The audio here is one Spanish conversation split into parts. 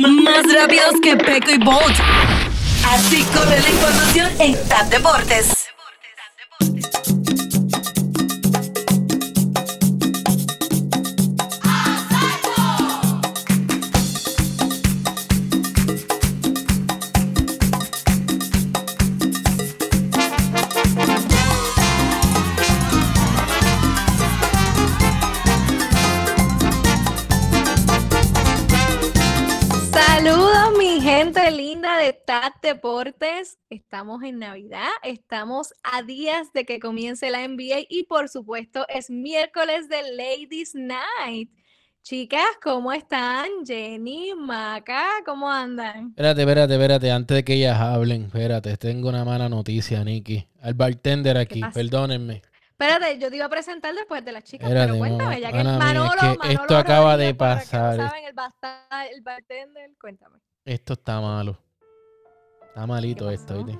Más rápidos que Peco y Bolt. Así corre la información en TAP Deportes. Deportes. Estamos en Navidad, estamos a días de que comience la NBA y por supuesto es miércoles de Ladies Night. Chicas, ¿cómo están? Jenny, Maca, ¿cómo andan? Espérate, espérate, espérate, antes de que ellas hablen, espérate, tengo una mala noticia, Nikki. Al bartender aquí, perdónenme. Espérate, yo te iba a presentar después de las chicas, Espérate, pero cuéntame, ya que es Manolo, que Manolo esto acaba de pasar. saben, el, basta- el bartender, cuéntame. Esto está malo. Está malito ¿Qué esto? ¿viste?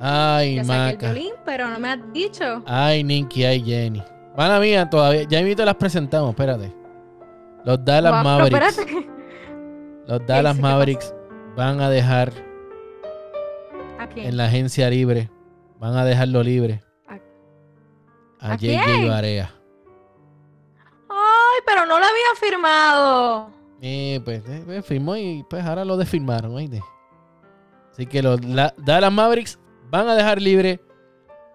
Ay, Ya saqué el violín, pero no me has dicho. Ay, Nikki, ay, Jenny. Mana mía, todavía. Ya invito las presentamos, espérate. Los Dallas Mavericks. espérate. Los Dallas Mavericks van a dejar ¿A quién? en la agencia libre. Van a dejarlo libre. ¿A- A a JJ? Barea. Ay, pero no lo había firmado. Eh, pues eh, pues, firmó y pues ahora lo desfirmaron, ¿oíste? Así que los la- Dallas Mavericks van a dejar libre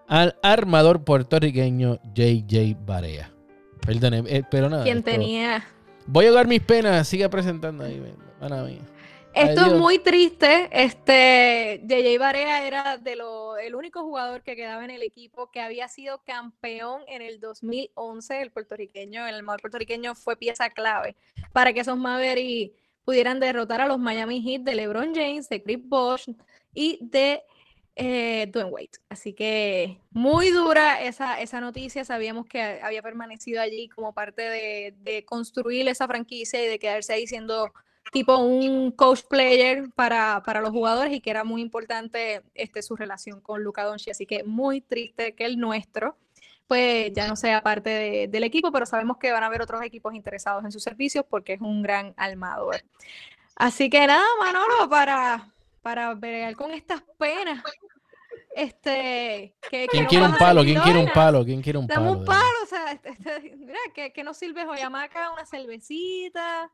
al armador puertorriqueño JJ Barea. Perdone, eh, pero nada. Esto- tenía. Voy a ahogar mis penas, sigue presentando ahí, mana mía. Esto es muy triste. Este, JJ Barea era de lo, el único jugador que quedaba en el equipo que había sido campeón en el 2011. El puertorriqueño, el armador puertorriqueño fue pieza clave para que esos Mavericks pudieran derrotar a los Miami Heat de LeBron James, de Chris Bosh y de eh, Dwayne Wade. Así que muy dura esa, esa noticia. Sabíamos que había permanecido allí como parte de, de construir esa franquicia y de quedarse ahí siendo tipo un coach player para, para los jugadores y que era muy importante este, su relación con Luka Doncic. Así que muy triste que el nuestro pues ya no sea parte de- del equipo, pero sabemos que van a haber otros equipos interesados en sus servicios porque es un gran armador. Así que nada, Manolo, para, para bregar con estas penas. Este, que, ¿Quién no quiere un palo? ¿Quién quiere un palo? ¿Quién quiere un Dame palo? un palo, o sea, este- este, mira, que, que nos sirve Joyamaca, una cervecita.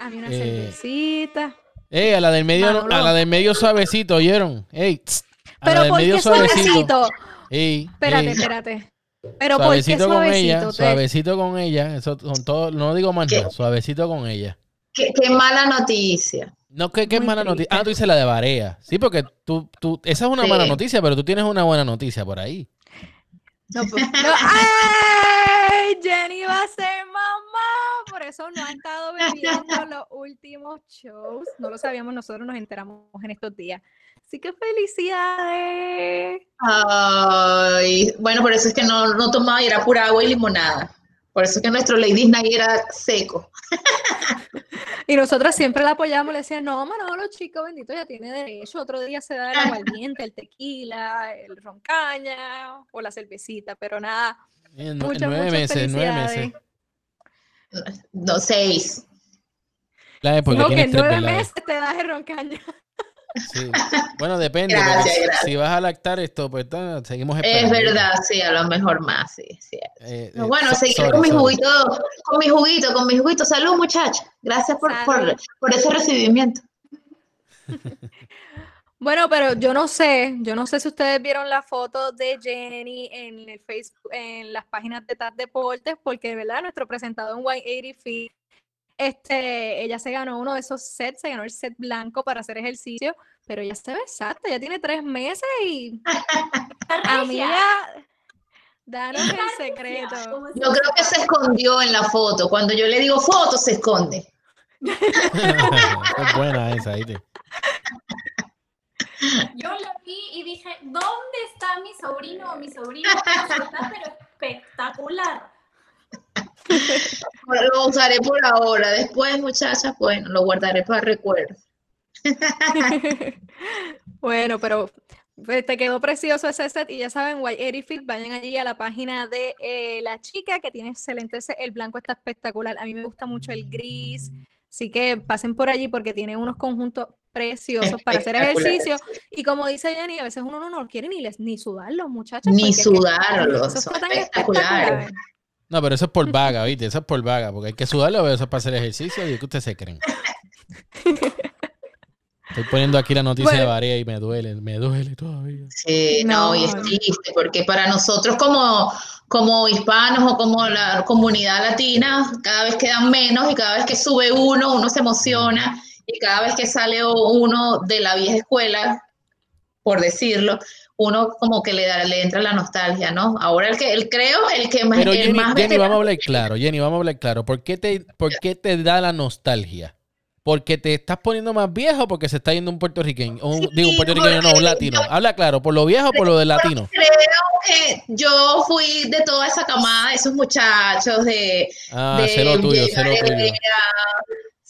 A mí una Eh, cervecita. Ey, a la del medio, a la del medio suavecito, ¿oyeron? Ey, tss, a la Pero del ¿por medio qué suavecito? Ey, Espérate, ey, espérate. Pero ¿por qué suavecito con ella, suavecito? Te- suavecito con ella, eso con todo, no digo más ¿Qué? nada, suavecito con ella. Qué, qué mala noticia. No, es Muy mala noticia. Ah, tú dices la de Barea. Sí, porque tú, tú, esa es una Sí. mala noticia, pero tú tienes una buena noticia por ahí. No, pues, no. ¡Ay! Jenny va a ser. Por eso no ha estado bebiendo los últimos shows. No lo sabíamos, nosotros nos enteramos en estos días. Así que felicidades. Ay, bueno, por eso es que no, no tomaba, era pura agua y limonada. Por eso es que nuestro Ladies Night era seco. Y nosotros siempre la apoyamos, le decían, no, Manolo, chico, bendito, ya tiene derecho. Otro día se da el aguardiente, el tequila, el roncaña o la cervecita, pero nada. Eh, Muchas, nueve muchas meses, nueve felicidades. meses. No, seis. Claro, porque Dijo que en tres nueve meses te das el roncaña. Sí. Bueno, depende. Gracias, gracias. Si vas a lactar esto, pues seguimos Es esperando. verdad, sí, a lo mejor más, sí, sí. Eh, eh, bueno, so- seguir sorry, con mi juguito, con mi juguito, con mi juguito. Salud, muchachos. Gracias por, por, por ese recibimiento. Bueno, pero yo no sé, yo no sé si ustedes vieron la foto de Jenny en el Facebook, en las páginas de TAT Deportes, porque de verdad nuestro presentador en 180 Feet, este, ella se ganó uno de esos sets, se ganó el set blanco para hacer ejercicio, pero ya se ve exacta, ya tiene tres meses y amiga, danos el secreto. Yo creo que se escondió en la foto. Cuando yo le digo foto, se esconde. es buena esa, ¿viste? Yo la vi y dije, ¿dónde está mi sobrino o mi sobrina? Está pero espectacular. Ahora Lo usaré por ahora. Después, muchachas, bueno, lo guardaré para recuerdo. Bueno, pero Pues te quedó precioso ese set y ya saben, White Fit, vayan allí a la página de eh, la chica que tiene excelente ese- el blanco está espectacular. A mí me gusta mucho el gris, así que pasen por allí porque tiene unos conjuntos preciosos para hacer ejercicio. Y como dice Jenny, a veces uno no, no quiere ni, les, ni sudarlos, muchachos. Ni porque es que sudarlos, eso espectacular. No, pero eso es por vaga, ¿viste? Eso es por vaga, porque hay que sudarlo, pero eso es para hacer ejercicio y que ustedes se creen. Estoy poniendo aquí la noticia de. Barea y me duele, me duele todavía. Sí, no, y es triste, porque para nosotros como, como hispanos o como la comunidad latina, cada vez quedan menos y cada vez que sube uno, uno se emociona y cada vez que sale uno de la vieja escuela, por decirlo, uno como que le, da, le entra la nostalgia, ¿no? Ahora el que, el creo, el que más, Pero el Jenny, más Jenny, vamos a hablar claro, Jenny, vamos a hablar claro. ¿Por qué te, por qué te da la nostalgia? ¿Porque te estás poniendo más viejo porque se está yendo un puertorriqueño? Un- Sí, digo, un puertorriqueño, no, un latino. Habla claro, ¿por lo viejo o por lo del latino? Creo que yo fui de toda esa camada de esos muchachos de, Ah, de tuyo,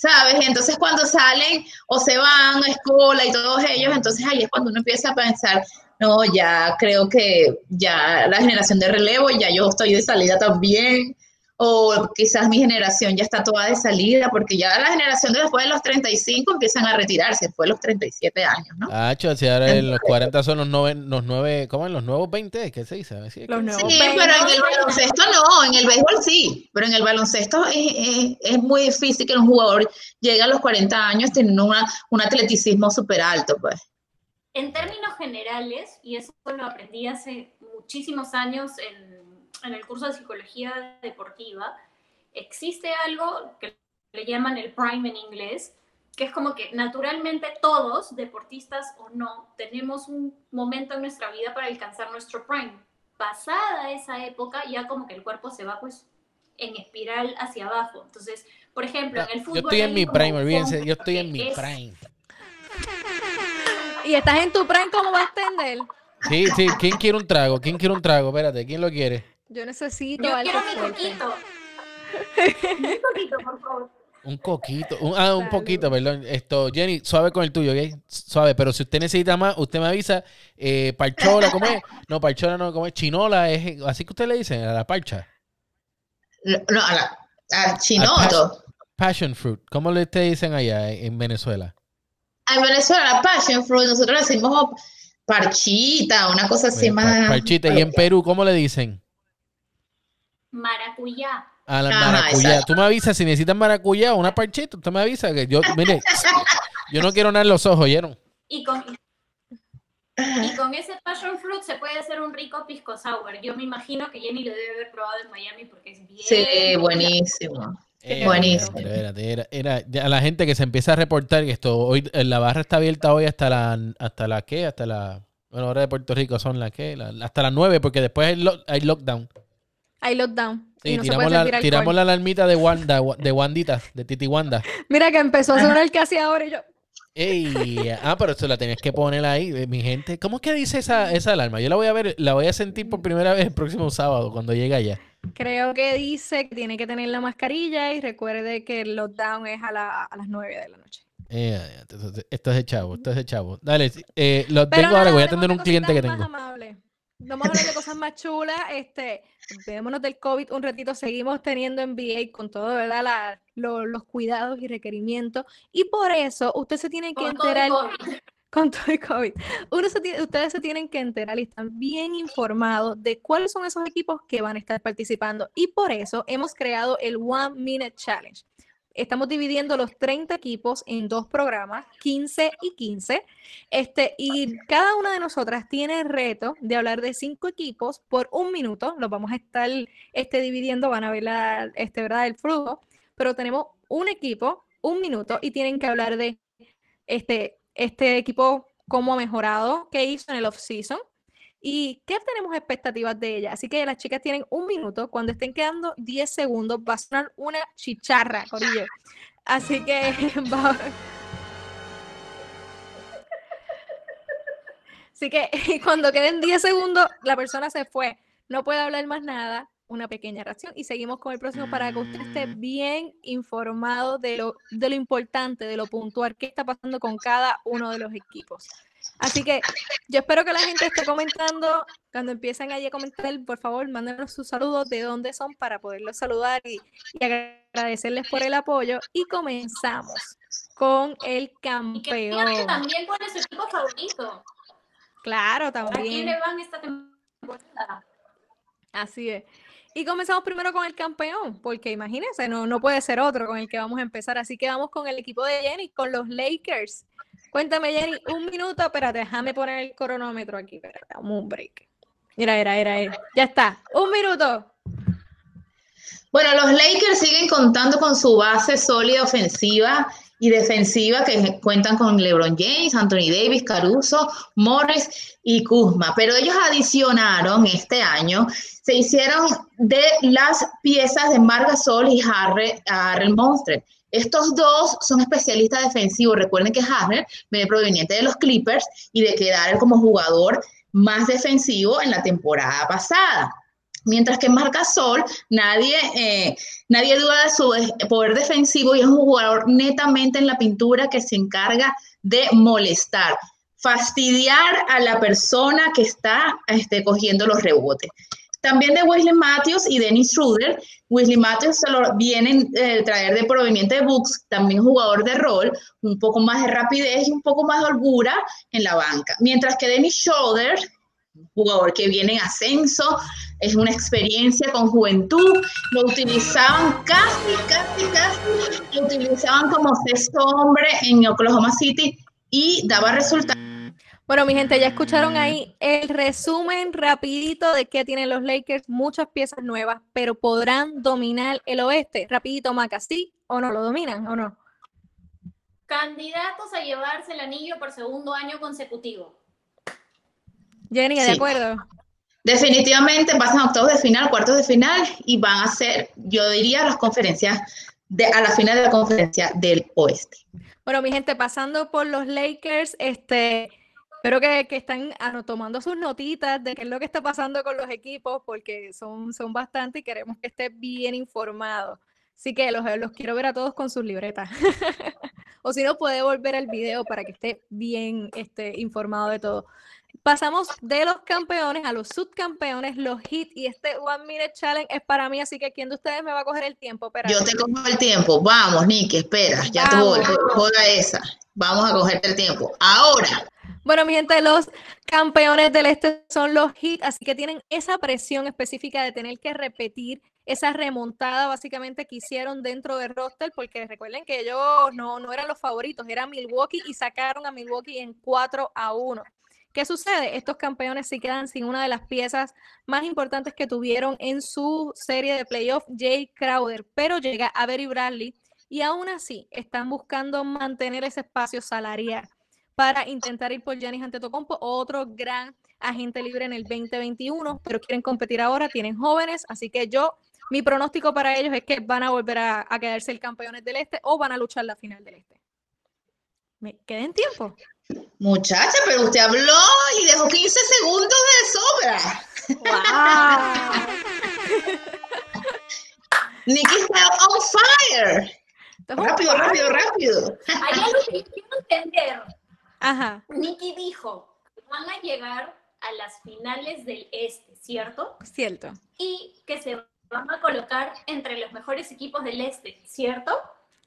¿sabes? Entonces cuando salen o se van a escuela y todos ellos, entonces ahí es cuando uno empieza a pensar, no, ya creo que ya la generación de relevo, ya yo estoy de salida también, o quizás mi generación ya está toda de salida, porque ya la generación de después de los 35 empiezan a retirarse, después de los 37 años, ¿no? Ah, cho, si ahora en los 40 son los 9, los 9 ¿cómo en los nuevos 20? ¿Qué se dice? Los nuevos Sí, pero en el baloncesto no, en el béisbol sí, pero en el baloncesto es, es- es muy difícil que un jugador llegue a los 40 años teniendo una, un atleticismo súper alto, pues. En términos generales, y eso lo aprendí hace muchísimos años en, en el curso de psicología deportiva, existe algo que le llaman el prime en inglés, que es como que naturalmente todos, deportistas o no, tenemos un momento en nuestra vida para alcanzar nuestro prime. Pasada esa época, ya como que el cuerpo se va pues en espiral hacia abajo. Entonces, por ejemplo, en el fútbol... Yo estoy en mi como prime, olvídense, yo estoy en mi es- prime. Y estás en tu prime, ¿cómo vas a extender? Sí, sí, ¿quién quiere un trago? ¿Quién quiere un trago? Espérate, ¿quién lo quiere? Yo necesito Yo algo quiero mi fuerte. coquito. por favor. Un coquito, un- ah, un Salud. poquito, perdón. Esto, Jenny, suave con el tuyo, ¿ok? Suave, pero si usted necesita más, usted me avisa. Eh, parchola, ¿cómo es? No, parchola no, ¿cómo es? Chinola, es así que usted le dice, a la parcha. No, a la, al chinoto. Passion fruit, ¿cómo le te dicen allá en en Venezuela? En Venezuela, la passion fruit, nosotros le decimos parchita, una cosa así más. Parchita. Y en Perú, ¿cómo le dicen? Maracuyá. A la Ajá, maracuyá. exacto. Tú me avisas si necesitas maracuyá o una parchita. Usted me avisa que yo, mire, yo no quiero nada en los ojos, ¿oyeron? Y con, y con ese passion fruit se puede hacer un rico pisco sour. Yo me imagino que Jenny lo debe haber probado en Miami porque es bien. Sí, buenísimo. Eh, Buenísimo. era, era- ya a la gente que se empieza a reportar que esto hoy eh, la barra está abierta hoy hasta la hasta la qué, hasta la bueno, ahora de Puerto Rico son las qué, La- hasta las 9 porque después hay, lo- hay lockdown. Hay lockdown. Sí, y no se tiramos, puede la, tiramos alarmita de Wanda, de Wandita, de Titi Wanda. Mira que empezó a sonar casi ahora y yo. Ey, ah, pero eso la tenías que poner ahí, eh, mi gente. ¿Cómo es que dice esa, esa alarma? Yo la voy a ver, la voy a sentir por primera vez el próximo sábado cuando llegue allá. Creo que dice que tiene que tener la mascarilla y recuerde que el lockdown es a, la- a las 9 de la noche. Eh, esto, esto es de chavo, esto es de chavo. Dale, eh, lo Pero tengo ahora, voy a atender de un cliente que tengo. más amables. Vamos a hablar de cosas más chulas. Este, olvidémonos del COVID un ratito. Seguimos teniendo NBA con todo, ¿verdad? La- lo- los cuidados y requerimientos. Y por eso usted se tiene que Con todo el enterar COVID. con todo el COVID. Uno se ustedes se tienen que enterar y están bien informados de cuáles son esos equipos que van a estar participando. Y por eso hemos creado el One Minute Challenge. Estamos dividiendo los 30 equipos en dos programas, 15 y 15. Este, y cada una de nosotras tiene el reto de hablar de cinco equipos por un minuto. Los vamos a estar este, dividiendo, van a ver la, este, ¿verdad? el flujo. Pero tenemos un equipo, un minuto, y tienen que hablar de este, este equipo, cómo ha mejorado, qué hizo en el off-season y qué tenemos expectativas de ella. Así que las chicas tienen un minuto. Cuando estén quedando 10 segundos, va a sonar una chicharra, Corillo. Así que va- Así que cuando queden 10 segundos, la persona se fue. No puede hablar más nada. Una pequeña reacción. Y seguimos con el próximo para que usted esté bien informado de lo, de lo importante, de lo puntual, qué está pasando con cada uno de los equipos. Así que yo espero que la gente esté comentando. Cuando empiecen allí a comentar, por favor, mándenos sus saludos de dónde son para poderlos saludar y, y agradecerles por el apoyo. Y comenzamos con el Y que campeón. digan también cuál es su equipo favorito. Claro, ¿A quién también. le van esta temporada? Así es. Y comenzamos primero con el campeón, porque imagínense, no, no puede ser otro con el que vamos a empezar. Así que vamos con el equipo de Jenny, con los Lakers. Cuéntame, Jenny, un minuto, espérate, déjame poner el cronómetro aquí, espérate, un break. Mira, era, era, era. Ya está, un minuto. Bueno, los Lakers siguen contando con su base sólida ofensiva y defensiva que cuentan con LeBron James, Anthony Davis, Caruso, Morris y Kuzma. Pero ellos adicionaron este año, se hicieron de las piezas de Marc Gasol y Harry, Harry Monster. Estos dos son especialistas defensivos. Recuerden que Harry viene proveniente de los Clippers y de quedar como jugador más defensivo en la temporada pasada. Mientras que Marc Gasol, nadie, eh, nadie duda de su eh, poder defensivo y es un jugador netamente en la pintura que se encarga de molestar, fastidiar a la persona que está este, cogiendo los rebotes. También de Wesley Matthews y Dennis Schroeder. Wesley Matthews se lo vienen eh, traer de proveniente de Bucks, también jugador de rol, un poco más de rapidez y un poco más de holgura en la banca. Mientras que Dennis Schroeder, jugador que viene en ascenso, es una experiencia con juventud, lo utilizaban casi, casi, casi, lo utilizaban como sexto hombre en Oklahoma City y daba resultados. Bueno, mi gente, ya escucharon ahí el resumen rapidito de qué tienen los Lakers, muchas piezas nuevas, pero podrán dominar el oeste. Rapidito, Maca, ¿sí o no lo dominan o no? Candidatos a llevarse el anillo por segundo año consecutivo. Jenny, ¿de Sí. acuerdo? Definitivamente pasan a octavos de final, cuartos de final y van a ser, yo diría, las conferencias, de, a la final de la conferencia del oeste. Bueno, mi gente, pasando por los Lakers, este, espero que, que están tomando sus notitas de qué es lo que está pasando con los equipos, porque son, son bastante y queremos que esté bien informado. Así que los, los quiero ver a todos con sus libretas. o si no, puede volver al video para que esté bien este, informado de todo. Pasamos de los campeones a los subcampeones, los hits, y este One Minute Challenge es para mí, así que ¿quién de ustedes me va a coger el tiempo? Espérate. Yo te cojo el tiempo. Vamos, Nicky, espera, ya te voy. Juega esa. Vamos a cogerte el tiempo. Ahora, Bueno, mi gente, los campeones del este son los Heat, así que tienen esa presión específica de tener que repetir esa remontada básicamente que hicieron dentro del roster, porque recuerden que ellos no, no eran los favoritos, era Milwaukee y sacaron a Milwaukee en 4 a 1. ¿Qué sucede? Estos campeones se quedan sin una de las piezas más importantes que tuvieron en su serie de playoff, Jay Crowder, pero llega Avery Bradley y aún así están buscando mantener ese espacio salarial para intentar ir por Giannis Antetokounmpo, otro gran agente libre en el 2021, pero quieren competir ahora, tienen jóvenes, así que yo, mi pronóstico para ellos es que van a volver a, a quedarse el campeones del este o van a luchar la final del este. ¿Me quedé en tiempo? muchacha, pero usted habló y dejó 15 segundos de sobra. ¡Wow! Nicky está on fire. Rápido, rápido, rápido. Hay algo que quiero entender. Ajá, Nicky dijo que van a llegar a las finales del este, ¿cierto? cierto. Y que se van a colocar entre los mejores equipos del este, ¿cierto?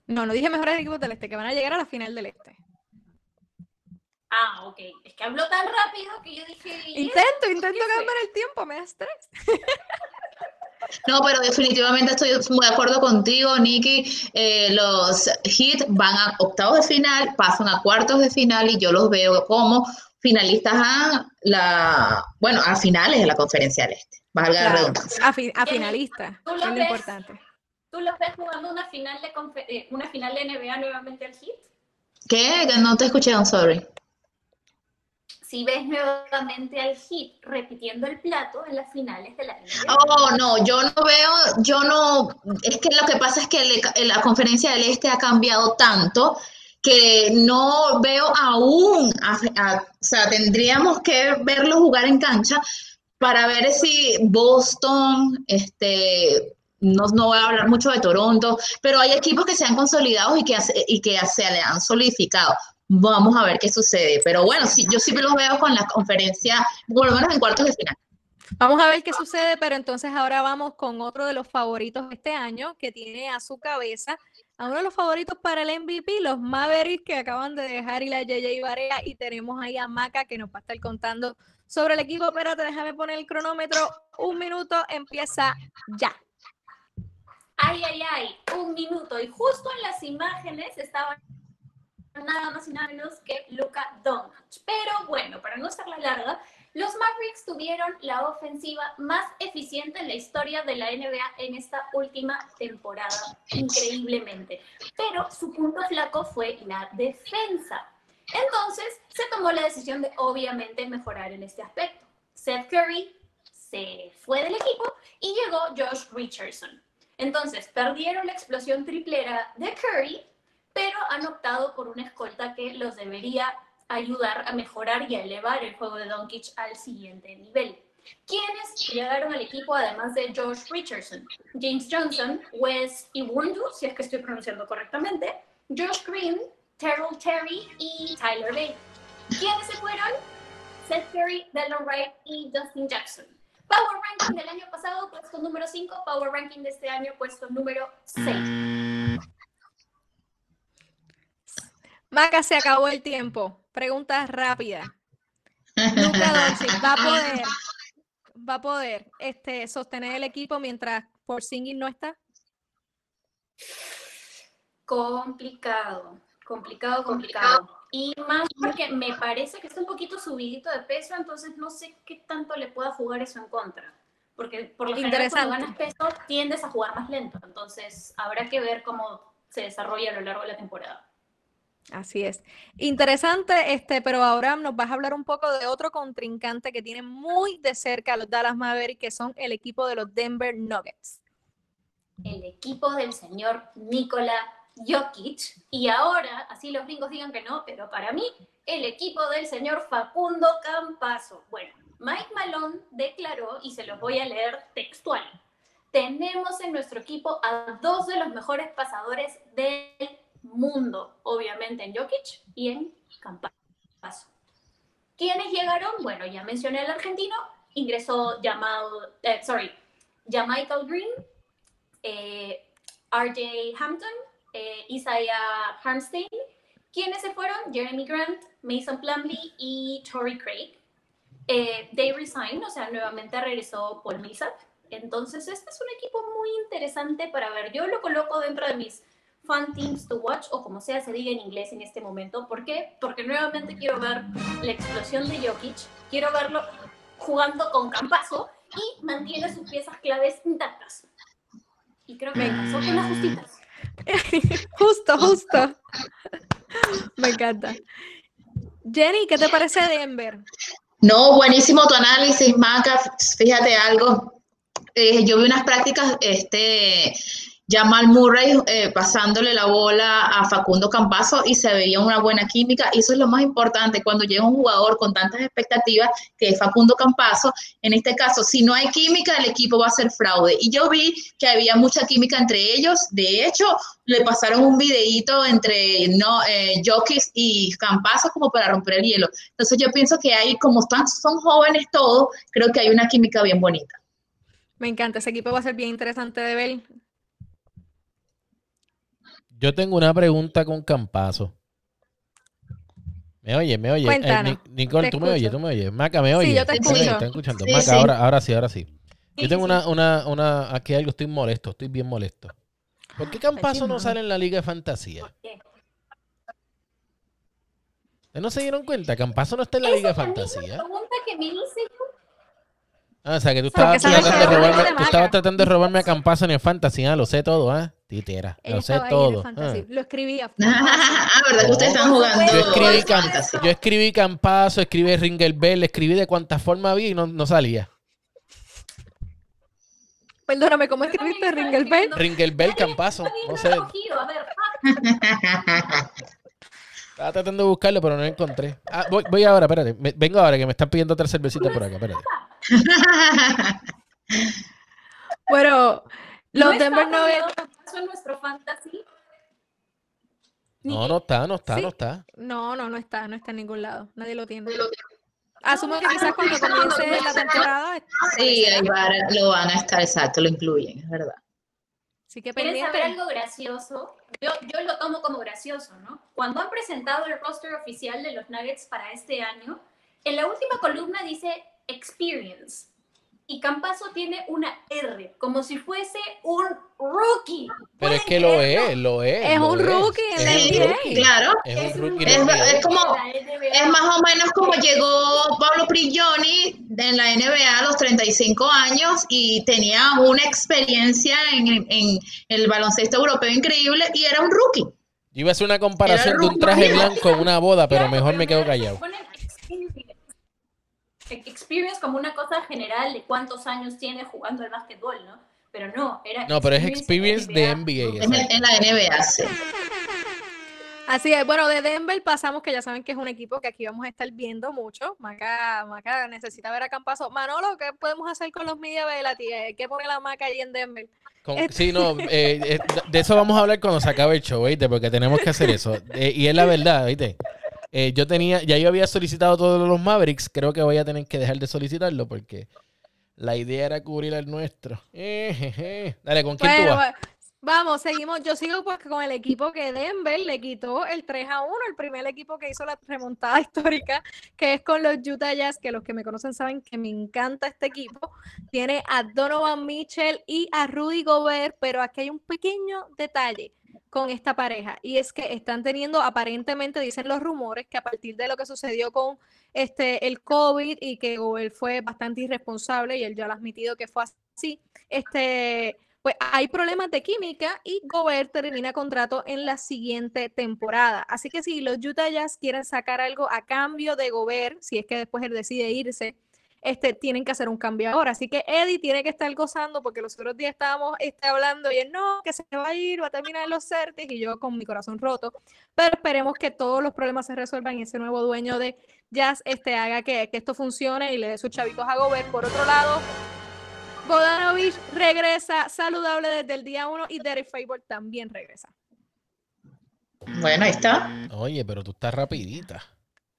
No, no dije mejores equipos del este, que van a llegar a la final del este. Ah, ok. Es que habló tan rápido que yo dije. Intento, intento cambiar el tiempo, me da estrés. No, pero definitivamente estoy muy de acuerdo contigo, Nicky. Eh, los Heat van a octavos de final, pasan a cuartos de final y yo los veo como finalistas a la, bueno, a finales de la conferencia del Este. Valga la Claro, redundancia. a, fi- a Jenny, finalista, ¿tú que lo es lo ves? importante. ¿Tú los ves jugando una final de eh, una final de NBA nuevamente al Heat? ¿Qué? Que no te escuché, I'm sorry. Si ves nuevamente al Heat repitiendo el plato en las finales de la NBA. Oh, no, yo no veo, yo no, es que lo que pasa es que la conferencia del Este ha cambiado tanto que no veo aún, o sea, tendríamos que verlo jugar en cancha para ver si Boston, este, no, no voy a hablar mucho de Toronto, pero hay equipos que se han consolidado y que, y que se le han solidificado. Vamos a ver qué sucede. Pero bueno, sí, yo sí los veo con la conferencia, por lo menos en cuartos de final. Vamos a ver qué sucede, pero entonces ahora vamos con otro de los favoritos de este año que tiene a su cabeza a uno de los favoritos para el MVP, los Mavericks que acaban de dejar ir a JJ Barea y tenemos ahí a Maca que nos va a estar contando sobre el equipo. Espérate, déjame poner el cronómetro. Un minuto, empieza ya. Ay, ay, ay, un minuto. Y justo en las imágenes estaban nada más y nada menos que Luca Doncic. Pero bueno, para no la larga, los Mavericks tuvieron la ofensiva más eficiente en la historia de la NBA en esta última temporada, increíblemente. Pero su punto flaco fue la defensa. Entonces se tomó la decisión de obviamente mejorar en este aspecto. Seth Curry se fue del equipo y llegó Josh Richardson. Entonces perdieron la explosión triplera de Curry, pero han optado por una escolta que los debería ayudar a mejorar y a elevar el juego de Doncic al siguiente nivel. ¿Quiénes llegaron al equipo además de Josh Richardson? James Johnson, Wes Iwundu, si es que estoy pronunciando correctamente, Josh Green, Terrell Terry y Tyler Bay. ¿Quiénes se fueron? Seth Curry, Delon Wright y Dustin Jackson. Power Ranking del año pasado, puesto número 5. Power Ranking de este año, puesto número 6. Maca, se acabó el tiempo. Pregunta rápida. Luca Doncic va a poder, va a poder este, sostener el equipo mientras Porzingis no está. Complicado, complicado, complicado. Y más porque me parece que está un poquito subidito de peso, entonces no sé qué tanto le pueda jugar eso en contra. Porque por lo general cuando ganas peso tiendes a jugar más lento, entonces habrá que ver cómo se desarrolla a lo largo de la temporada. Así es. Interesante, este, pero ahora nos vas a hablar un poco de otro contrincante que tiene muy de cerca a los Dallas Mavericks, que son el equipo de los Denver Nuggets. El equipo del señor Nikola Jokic. Y ahora, así los gringos digan que no, pero para mí, el equipo del señor Facundo Campazo. Bueno, Mike Malone declaró, y se los voy a leer textual, tenemos en nuestro equipo a dos de los mejores pasadores del mundo, obviamente en Jokic y en Campazo. ¿Quiénes llegaron? Bueno, ya mencioné al argentino, ingresó llamado, eh, sorry, Jamichael Green, eh, RJ Hampton, eh, Isaiah Harmstein. ¿Quiénes se fueron? Jeremy Grant, Mason Plumley y Tory Craig. Eh, they resign, o sea, nuevamente regresó Paul Millsap. Entonces, este es un equipo muy interesante para ver. Yo lo coloco dentro de mis Fun Teams to Watch, o como sea se diga en inglés en este momento. ¿Por qué? Porque nuevamente quiero ver la explosión de Jokic, quiero verlo jugando con Campazo y mantiene sus piezas claves intactas. Y creo que pasó con las justitas. justo, justo. me encanta. Jenny, ¿qué te parece Denver? No, buenísimo tu análisis, Maca. Fíjate algo. Eh, yo vi unas prácticas este, Jamal Murray eh, pasándole la bola a Facundo Campazo y se veía una buena química. Y eso es lo más importante cuando llega un jugador con tantas expectativas que es Facundo Campazo. En este caso, si no hay química, el equipo va a ser fraude. Y yo vi que había mucha química entre ellos. De hecho, le pasaron un videíto entre no, eh, y Campazo como para romper el hielo. Entonces yo pienso que hay, como están, son jóvenes todos, creo que hay una química bien bonita. Me encanta, ese equipo va a ser bien interesante de ver. Yo tengo una pregunta con Campazo. ¿Me oye? ¿Me oye? Eh, Nicole, tú me oyes, tú me oyes. Maca, ¿me oye? Sí, yo te escucho. Sí, escuchando. Maca, Ahora, ahora sí, ahora sí. Yo tengo una, una, una, aquí algo, estoy molesto, estoy bien molesto. ¿Por qué Campazo no sale en la Liga de Fantasía? ¿Ustedes no se dieron cuenta? Campazo no está en la Liga de Fantasía. Es pregunta que me hice Ah, o sea, que tú estabas, tratando de, robarme, tú estabas tratando de robarme a Campazo en el Fantasy, ah, lo sé todo, ¿ah? Titera, lo sé todo. Ah. Lo escribía. ah, ¿verdad que ustedes están jugando? Yo escribí, yo escribí Campazo, escribí Ringelbell, escribí de cuántas formas había y no, no salía. Perdóname, ¿cómo escribiste Ringelbell? Ringelbell, Campazo, no sé. Estaba tratando de buscarlo, pero no lo encontré. Ah, voy, voy ahora, espérate. vengo ahora, que me están pidiendo otra cervecita por acá, espérate. bueno, los Denver Nuggets. Nuestro fantasy? No, no está, no está, no está. No, no, no está, no está en ningún lado. Nadie lo tiene. Asumo que quizás cuando comience la temporada. Sí, ahí va, lo van a estar, exacto, lo incluyen, es verdad. Así que ¿Quieres saber algo gracioso? Yo, yo lo tomo como gracioso, ¿no? Cuando han presentado el roster oficial de los Nuggets para este año, en la última columna dice Experience. Y Campazo tiene una R, como si fuese un rookie. Pero es ¿Pueden que lo es, lo es. Es lo un rookie en la NBA. Claro, Es un rookie. es- en la es NBA. como- La NBA. es más o menos como llegó Pablo Prigioni en la NBA a los 35 años y tenía una experiencia en, en el baloncesto europeo increíble y era un rookie. Yo iba a hacer una comparación de un traje blanco en una boda, pero mejor me quedo callado. ponen. Experience como una cosa general de cuántos años tiene jugando al básquetbol, ¿no? Pero no, era No, pero es en experience la de NBA. En la NBA, sí. Así es, bueno, de Denver pasamos que ya saben que es un equipo que aquí vamos a estar viendo mucho. Maca, Maca necesita ver a Campazo. Manolo, ¿qué podemos hacer con los media Velati? Hay que poner la Maca ahí en Denver. Con- Este- sí, no, eh, eh, de eso vamos a hablar cuando se acabe el show, ¿viste? Porque tenemos que hacer eso. Eh, y es la verdad, ¿viste? Eh, yo tenía, ya yo había solicitado todos los Mavericks, creo que voy a tener que dejar de solicitarlo porque la idea era cubrir al nuestro. Eh. Dale, ¿con quién tú vas? va- vamos, seguimos. Yo sigo pues con el equipo que Denver le quitó el 3 a 1, el primer equipo que hizo la remontada histórica, que es con los Utah Jazz, que los que me conocen saben que me encanta este equipo. Tiene a Donovan Mitchell y a Rudy Gobert, pero aquí hay un pequeño detalle con esta pareja y es que están teniendo aparentemente dicen los rumores que a partir de lo que sucedió con este el COVID y que Gobert fue bastante irresponsable y él ya lo ha admitido que fue así este pues hay problemas de química y Gobert termina contrato en la siguiente temporada. Así que si los Utah Jazz quieren sacar algo a cambio de Gobert, si es que después él decide irse, este, tienen que hacer un cambio ahora. Así que Eddie tiene que estar gozando porque los otros días estábamos este, hablando y él no, que se va a ir, va a terminar los Celtics y yo con mi corazón roto. Pero esperemos que todos los problemas se resuelvan y ese nuevo dueño de Jazz este, haga que, que esto funcione y le dé sus chavitos a Gobert. Por otro lado, Bogdanovich regresa saludable desde el día 1 y Derek Favor también regresa. Bueno, ahí está. Oye, pero tú estás rapidita.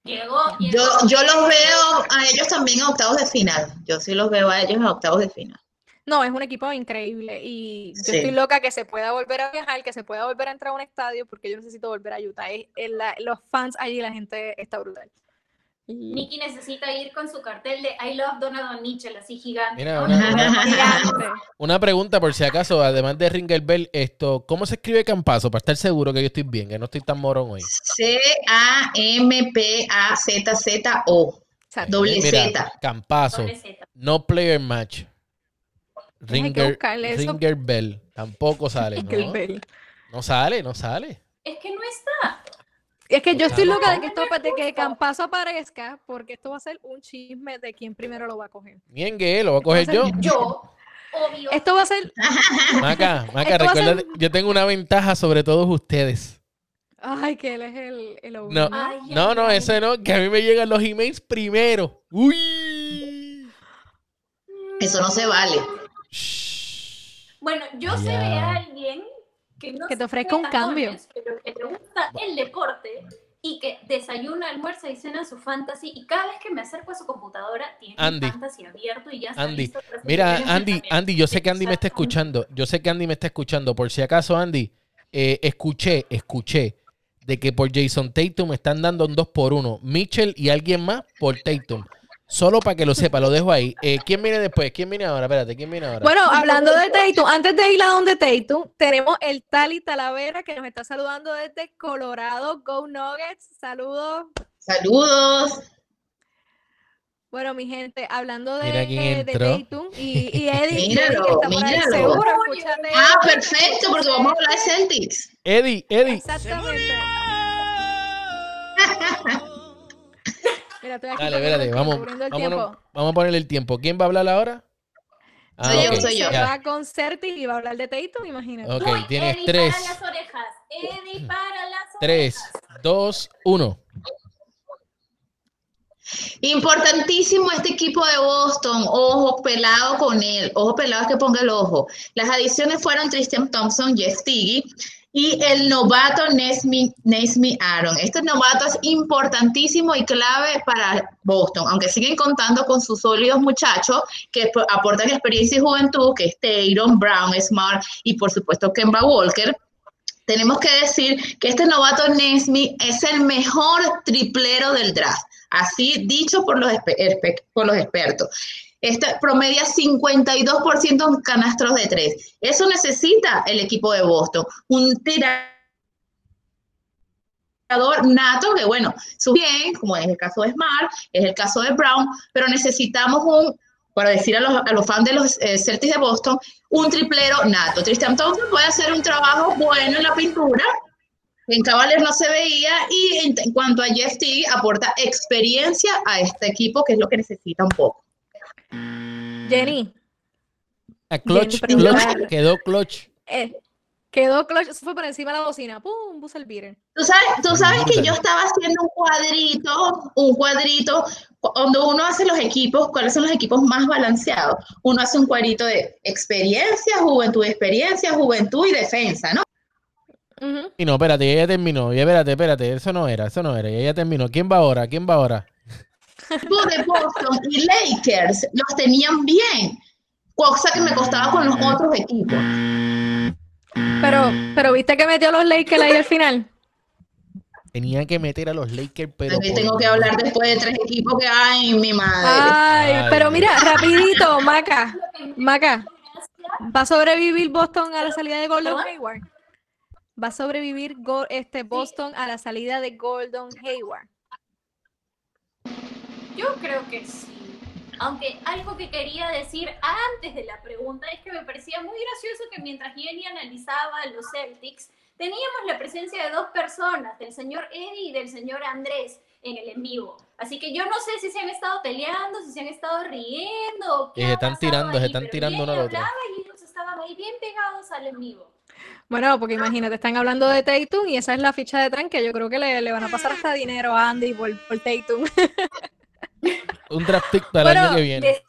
Llegó, Yo, llegó. yo los veo a ellos también en octavos de final. Yo sí los veo a ellos en octavos de final. No, es un equipo increíble y yo Sí. estoy loca que se pueda volver a viajar, que se pueda volver a entrar a un estadio porque yo necesito volver a Utah. Es- es la- los fans allí, la gente está brutal. Y- Nicky necesita ir con su cartel de I love Donovan Mitchell, así gigante. Una, una- Gigante. una pregunta por si acaso, además de Ringer Bell, esto, ¿cómo se escribe Campazo? Para estar seguro que yo estoy bien, que no estoy tan morón hoy. C-A-M-P-A-Z-Z-O. Doble Mira, Z. Campazo, no player match. Ringer, buscarle eso. Ringer Bell, tampoco sale, ¿no? Bell. No sale, no sale. Es que no está. Es que yo estoy loca de que esto de que Campazo aparezca porque esto va a ser un chisme de quién primero lo va a coger. Bien que lo voy a coger yo. Yo, obvio. Esto va a ser Maca, Maca, va recuerda, ser- yo tengo una ventaja sobre todos ustedes. Ay, que él es el, el No. Ay, no, no, ay. ese no, que a mí me llegan los emails primero. Uy. Eso no se vale. Shh. Bueno, yo sé de alguien que no Que te ofrezca un cambio. pero que le gusta el deporte y que desayuna, almuerza y cena su fantasy y cada vez que me acerco a su computadora tiene Andy. un fantasy abierto y ya está Andy, listo Mira, Andy. Andy, yo sé que Andy me está escuchando. Yo sé que Andy me está escuchando. Por si acaso, Andy, eh, escuché, escuché de que por Jason Tatum están dando un 2 por 1 Mitchell y alguien más por Tatum. Solo para que lo sepa, lo dejo ahí. Eh, ¿Quién viene después? ¿Quién viene ahora? Espérate, ¿quién viene ahora? Bueno, hablando de Tatum, antes de ir a donde Tatum, tenemos el Tali Talavera que nos está saludando desde Colorado. Go Nuggets, saludos. Saludos. Bueno, mi gente, hablando de, quién de- de entró. Tatum y, y Eddie, Míralo, Eddie que está por ahí míralo. seguro, escúchate. Ah, perfecto, porque vamos a hablar de Celtics. Eddie, Eddie. Exactamente. Aquí Dale, espérate, vamos, vamos a ponerle el tiempo. ¿Quién va a hablar ahora? Ah, Soy yo, soy yo. Ya. va con Certi y va a hablar de Tatum, imagínate. Ok, Uy, tienes Eddie tres. para las orejas. Eddie para las Tres, orejas. dos, uno. Importantísimo este equipo de Boston. Ojo pelado con él. Ojo pelado es que ponga el ojo. Las adiciones fueron Tristan Thompson, Jeff Tiggy y el novato Nesmi, Aaron. Este novato es importantísimo y clave para Boston, aunque siguen contando con sus sólidos muchachos que aportan experiencia y juventud, que es Taylor, Brown, Smart y por supuesto Kemba Walker. Tenemos que decir que este novato Nesmi es el mejor triplero del draft, así dicho por los expertos. Este promedia 52% en canastros de tres. Eso necesita el equipo de Boston. Un tirador nato que, bueno, sube bien, como es el caso de Smart, es el caso de Brown, pero necesitamos un, para decir a los, a los fans de los eh, Celtics de Boston, un triplero nato. Tristan Thompson puede hacer un trabajo bueno en la pintura, en Cavaliers no se veía y en, en cuanto a Jeff T aporta experiencia a este equipo que es lo que necesita un poco. Jenny. A clutch, clutch, quedó clutch. Eh, quedó clutch, eso fue por encima de la bocina. ¡Pum! Puso el beater. Tú sabes, tú sabes que yo estaba haciendo un cuadrito, un cuadrito, cuando uno hace los equipos, ¿cuáles son los equipos más balanceados? Uno hace un cuadrito de experiencia, juventud, experiencia, juventud y defensa, ¿no? Y no, espérate, ella terminó. Y espérate, espérate, eso no era, eso no era. Y ella terminó. ¿Quién va ahora? ¿Quién va ahora? De Boston y Lakers los tenían bien, cosa que me costaba con los otros equipos. Pero, pero viste que metió a los Lakers ahí al final. Tenía que meter a los Lakers, pero. Aquí tengo que hablar después de tres equipos que hay, mi madre. Ay, pero mira, rapidito, Maca. Maca. ¿Va a sobrevivir Boston a la salida de Gordon Hayward? ¿Va a sobrevivir este Boston a la salida de Gordon Hayward? Yo creo que sí. Aunque algo que quería decir antes de la pregunta es que me parecía muy gracioso que mientras Jenny analizaba los Celtics, teníamos la presencia de dos personas, del señor Eddie y del señor Andrés, en el en vivo. Así que yo no sé si se han estado peleando, si se han estado riendo. y se están tirando, se están tirando uno al otro. Y ellos estaban ahí bien pegados al en vivo. Bueno, porque imagínate, están hablando de Tatum y esa es la ficha de tranque. Yo creo que le, le van a pasar hasta dinero a Andy por, por Tatum. Un draft pick para el año que viene.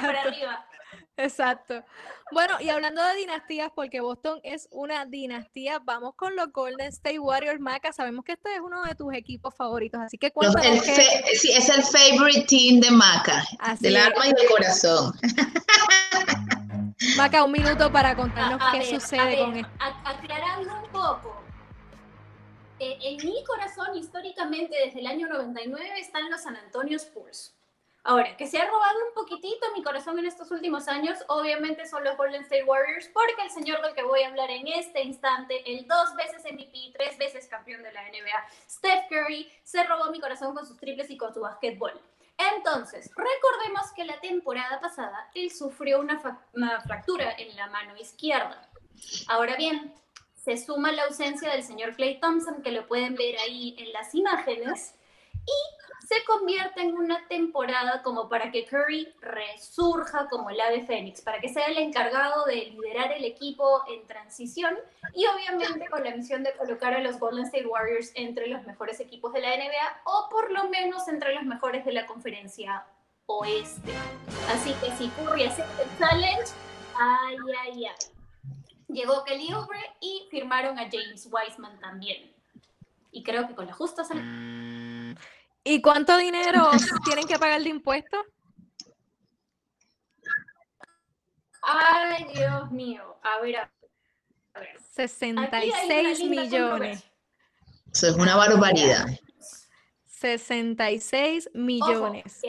para arriba. Exacto. Bueno, y hablando de dinastías, porque Boston es una dinastía, vamos con los Golden State Warriors, Maca. Sabemos que este es uno de tus equipos favoritos, así que cuéntanos. Sí, es el favorite team de Maca, del alma y del corazón. Maca, un minuto para contarnos qué sucede con esto. Aclarando un poco, eh, en mi corazón, históricamente, desde el año 99, están los San Antonio Spurs. Ahora, que se ha robado un poquitito mi corazón en estos últimos años, obviamente son los Golden State Warriors, porque el señor del que voy a hablar en este instante, el dos veces MVP, tres veces campeón de la NBA, Steph Curry, se robó mi corazón con sus triples y con su básquetbol. Entonces, recordemos que la temporada pasada él sufrió una, una fractura en la mano izquierda. Ahora bien, se suma la ausencia del señor Clay Thompson, que lo pueden ver ahí en las imágenes, y se convierte en una temporada como para que Curry resurja como el ave fénix, para que sea el encargado de liderar el equipo en transición y obviamente con la misión de colocar a los Golden State Warriors entre los mejores equipos de la NBA o por lo menos entre los mejores de la conferencia oeste. Así que si Curry acepta el challenge, ay, ay, ay llegó Kelly Oubre y firmaron a James Wiseman también. Y creo que con la justa salida. ¿Y cuánto dinero tienen que pagar de impuestos? Ay, Dios mío. A ver, a ver. 66 millones. Eso es una barbaridad. 66 millones.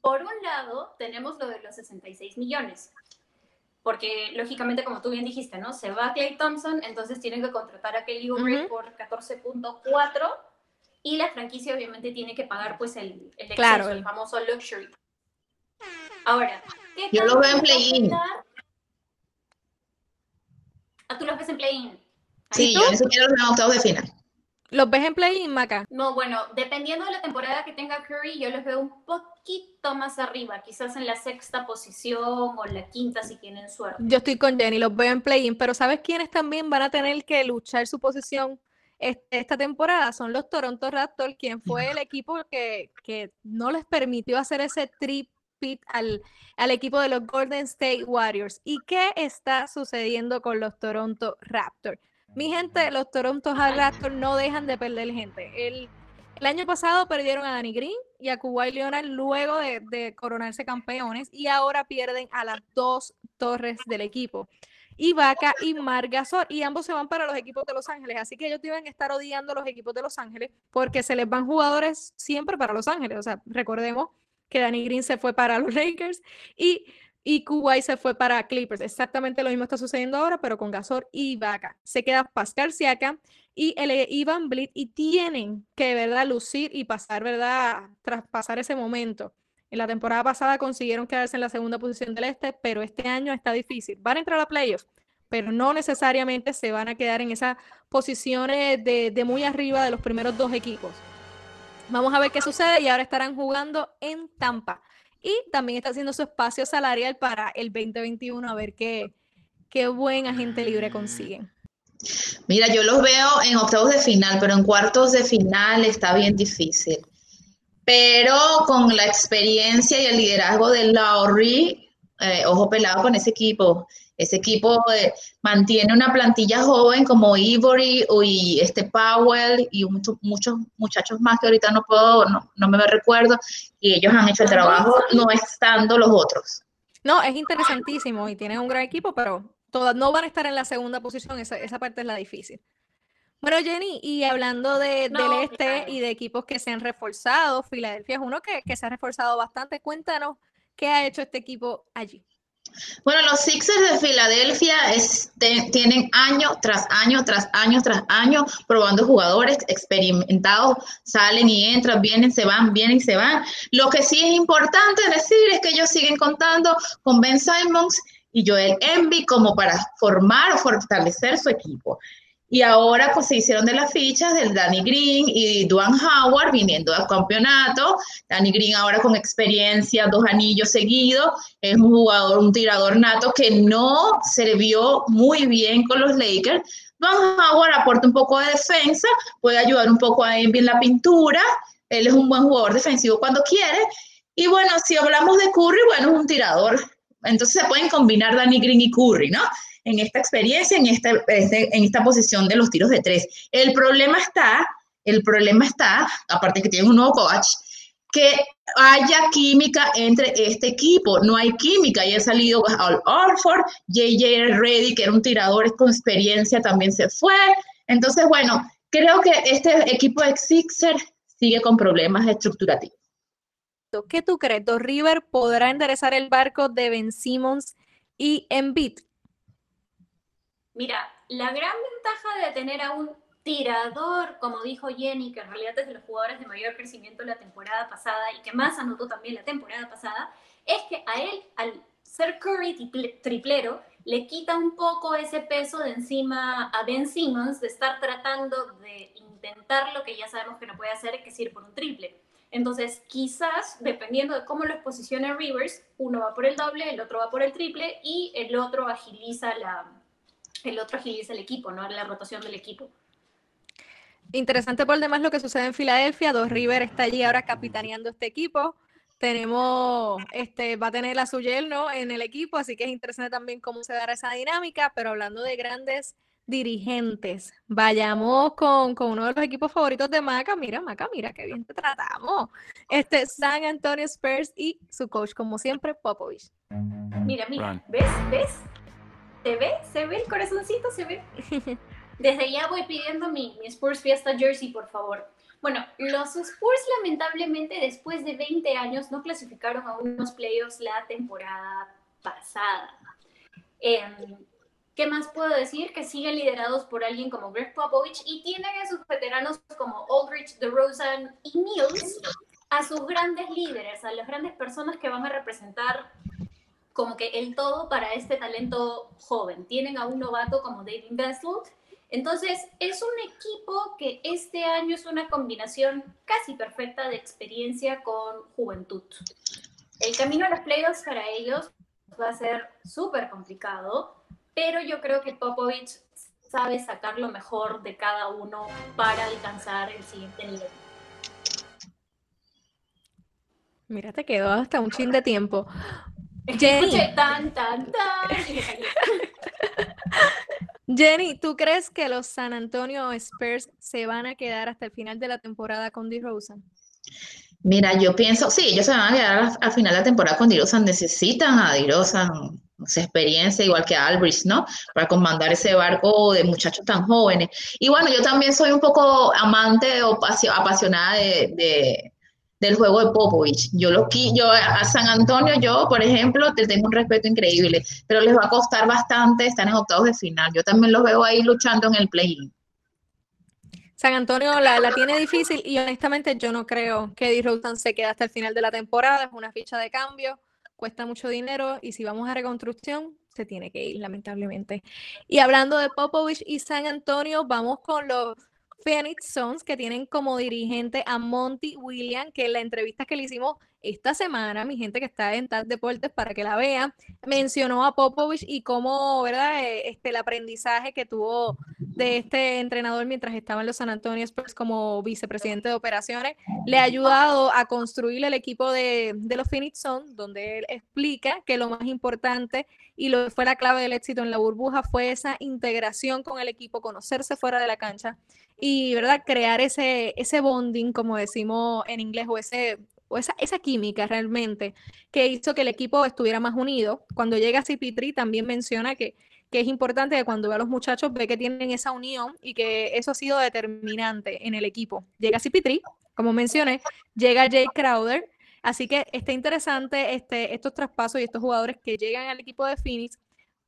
por un lado, tenemos lo de los 66 millones porque lógicamente, como tú bien dijiste, ¿no? Se va Clay Thompson, entonces tienen que contratar a Kelly Oubre por 14.4 y la franquicia obviamente tiene que pagar pues el, el exceso, el famoso luxury. Ahora, ¿qué Yo lo veo en play-in. Ah, tú los ves en play-in. Sí, yo ni siquiera los veo octavos de final. ¿Los ves en play-in, Maca? No, bueno, dependiendo de la temporada que tenga Curry, yo los veo un poquito más arriba, quizás en la sexta posición o la quinta si tienen suerte. Yo estoy con Jenny, los veo en play-in, pero ¿sabes quiénes también van a tener que luchar su posición esta temporada? Son los Toronto Raptors, quien fue el equipo que, que no les permitió hacer ese trip al, al equipo de los Golden State Warriors. ¿Y qué está sucediendo con los Toronto Raptors? Mi gente, los Toronto Raptors no dejan de perder gente. El, año pasado perdieron a Danny Green y a Kuwait Leonard luego de, de, coronarse campeones y ahora pierden a las dos torres del equipo. Ibaka y Margasol, y ambos se van para los equipos de Los Ángeles, así que ellos deben estar odiando a los equipos de Los Ángeles porque se les van jugadores siempre para Los Ángeles, o sea, recordemos que Danny Green se fue para los Lakers y, y Kuwait se fue para Clippers, exactamente lo mismo está sucediendo ahora, pero con Gasol y Ibaka. Se queda Pascal Siakam y el Ivan Blit y tienen que, ¿verdad?, lucir y pasar, ¿verdad?, traspasar ese momento. En la temporada pasada consiguieron quedarse en la segunda posición del este, pero este año está difícil. Van a entrar a playoffs, pero no necesariamente se van a quedar en esas posiciones de, de, muy arriba de los primeros dos equipos. Vamos a ver qué sucede y ahora estarán jugando en Tampa. Y también está haciendo su espacio salarial para el 2021, a ver qué, qué buen agente libre consiguen. Mira, yo los veo en octavos de final, pero en cuartos de final está bien difícil pero con la experiencia y el liderazgo de Lowry, eh, ojo pelado con ese equipo. Ese equipo eh, mantiene una plantilla joven como Ivory y este Powell y muchos, muchos muchachos más que ahorita no puedo, no, no me recuerdo, y ellos han hecho el trabajo no estando los otros. No, es interesantísimo y tienen un gran equipo, pero todas no van a estar en la segunda posición, esa, esa parte es la difícil. Bueno, Jenny, y hablando de, no, del este claro. y de equipos que se han reforzado, Filadelfia es uno que, que, se ha reforzado bastante. Cuéntanos qué ha hecho este equipo allí. Bueno, los Sixers de Filadelfia tienen año tras año, tras año, tras año, probando jugadores experimentados, salen y entran, vienen, se van, vienen y se van. Lo que sí es importante decir es que ellos siguen contando con Ben Simons y Joel Embiid como para formar o fortalecer su equipo. Y ahora pues se hicieron de las fichas del Danny Green y Duan Howard viniendo al campeonato. Danny Green ahora con experiencia, dos anillos seguidos, es un jugador, un tirador nato que no se vio muy bien con los Lakers. Duan Howard aporta un poco de defensa, puede ayudar un poco a Embiid en la pintura. Él es un buen jugador defensivo cuando quiere. Y bueno, si hablamos de Curry, bueno, es un tirador. Entonces se pueden combinar Danny Green y Curry, ¿no? En esta experiencia, en esta, en esta posición de los tiros de tres. El problema está, el problema está, aparte que tiene un nuevo coach, que haya química entre este equipo. No hay química. Ha salido Al Orford, JJ Reddy, que era un tirador con experiencia, también se fue. Entonces, bueno, creo que este equipo de Sixer sigue con problemas estructurativos. ¿Qué tú crees? ¿Do River podrá enderezar el barco de Ben Simmons y Embiid? Mira, la gran ventaja de tener a un tirador, como dijo Jenny, que en realidad es de los jugadores de mayor crecimiento la temporada pasada y que más anotó también la temporada pasada, es que a él, al ser Curry triplero, le quita un poco ese peso de encima a Ben Simmons de estar tratando de intentar lo que ya sabemos que no puede hacer, que es ir por un triple. Entonces, quizás, dependiendo de cómo los posicione Rivers, uno va por el doble, el otro va por el triple y el otro agiliza la, el otro agiliza el equipo, ¿no? La rotación del equipo. Interesante por demás lo que sucede en Filadelfia. Dos River está allí ahora capitaneando este equipo. Tenemos, este, va a tener a su yerno en el equipo, así que es interesante también cómo se dará esa dinámica. Pero hablando de grandes dirigentes, vayamos con, con uno de los equipos favoritos de Maca. Mira, Maca, mira qué bien te tratamos. Este San Antonio Spurs y su coach, como siempre, Popovich. Mira, mira, ¿ves? ¿Ves? ¿Se ve? ¿Se ve el corazoncito? ¿Se ve? Desde ya voy pidiendo mi, mi, Spurs Fiesta Jersey, por favor. Bueno, los Spurs lamentablemente después de 20 años no clasificaron a unos playoffs la temporada pasada. Eh, ¿Qué más puedo decir? Que siguen liderados por alguien como Greg Popovich y tienen a sus veteranos como Aldrich, DeRozan y Mills, a sus grandes líderes, a las grandes personas que van a representar como que el todo para este talento joven. Tienen a un novato como David Gaslow. Entonces, es un equipo que este año es una combinación casi perfecta de experiencia con juventud. El camino a los playoffs para ellos va a ser súper complicado, pero yo creo que Popovich sabe sacar lo mejor de cada uno para alcanzar el siguiente nivel. Mira, te quedó hasta un chin de tiempo. Jenny. Jenny, tan, tan, tan. Jenny, ¿tú crees que los San Antonio Spurs se van a quedar hasta el final de la temporada con DeRozan? Mira, yo pienso, sí, ellos se van a quedar al, al final de la temporada con DeRozan, necesitan a DeRozan, esa experiencia, igual que a Albridge, ¿no? Para comandar ese barco de muchachos tan jóvenes. Y bueno, yo también soy un poco amante o pasio- apasionada de, de- del juego de Popovich. Yo, lo, yo a San Antonio, yo, por ejemplo, te tengo un respeto increíble, pero les va a costar bastante estar en octavos de final. Yo también los veo ahí luchando en el play-in. San Antonio la, la tiene difícil y honestamente yo no creo que DeRozan se quede hasta el final de la temporada. Es una ficha de cambio, cuesta mucho dinero y si vamos a reconstrucción, se tiene que ir, lamentablemente. Y hablando de Popovich y San Antonio, vamos con los Phoenix Suns que tienen como dirigente a Monty Williams, que en la entrevista que le hicimos esta semana, mi gente que está en TAS Deportes para que la vean, mencionó a Popovich y cómo, ¿verdad? Eh, Este, el aprendizaje que tuvo de este entrenador mientras estaba en los San Antonio Spurs como vicepresidente de operaciones, le ha ayudado a construir el equipo de, de los Phoenix Suns, donde él explica que lo más importante y lo que fue la clave del éxito en la burbuja fue esa integración con el equipo, conocerse fuera de la cancha y, ¿verdad? Crear ese, ese bonding, como decimos en inglés, o, ese, o esa, esa química realmente que hizo que el equipo estuviera más unido. Cuando llega CP3 también menciona que que es importante que cuando ve a los muchachos ve que tienen esa unión y que eso ha sido determinante en el equipo. Llega CP3, como mencioné, llega Jay Crowder, así que está interesante este, estos traspasos y estos jugadores que llegan al equipo de Phoenix,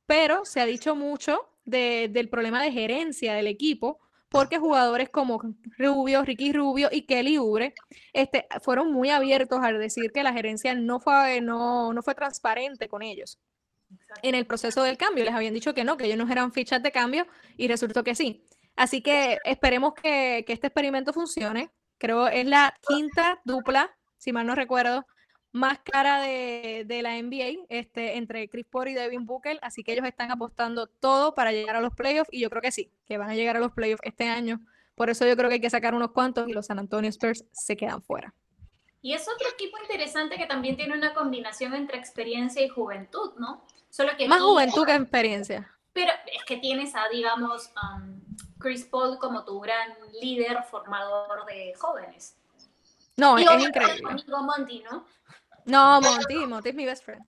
pero se ha dicho mucho de- del problema de gerencia del equipo, porque jugadores como Rubio, Ricky Rubio y Kelly Oubre este, fueron muy abiertos al decir que la gerencia no fue, no, no fue transparente con ellos en el proceso del cambio. Les habían dicho que no, que ellos no eran fichas de cambio y resultó que sí. Así que esperemos que, que este experimento funcione. Creo es la quinta dupla, si mal no recuerdo, más cara de, de la NBA este, entre Chris Paul y Devin Booker. Así que ellos están apostando todo para llegar a los playoffs y yo creo que sí, que van a llegar a los playoffs este año. Por eso yo creo que hay que sacar unos cuantos y los San Antonio Spurs se quedan fuera. Y es otro equipo interesante que también tiene una combinación entre experiencia y juventud, ¿no? Solo que Más juventud que experiencia. Pero es que tienes a, digamos, um, Chris Paul como tu gran líder formador de jóvenes. No, es increíble. amigo Monty, ¿no? No, Monty, Monty es mi best friend.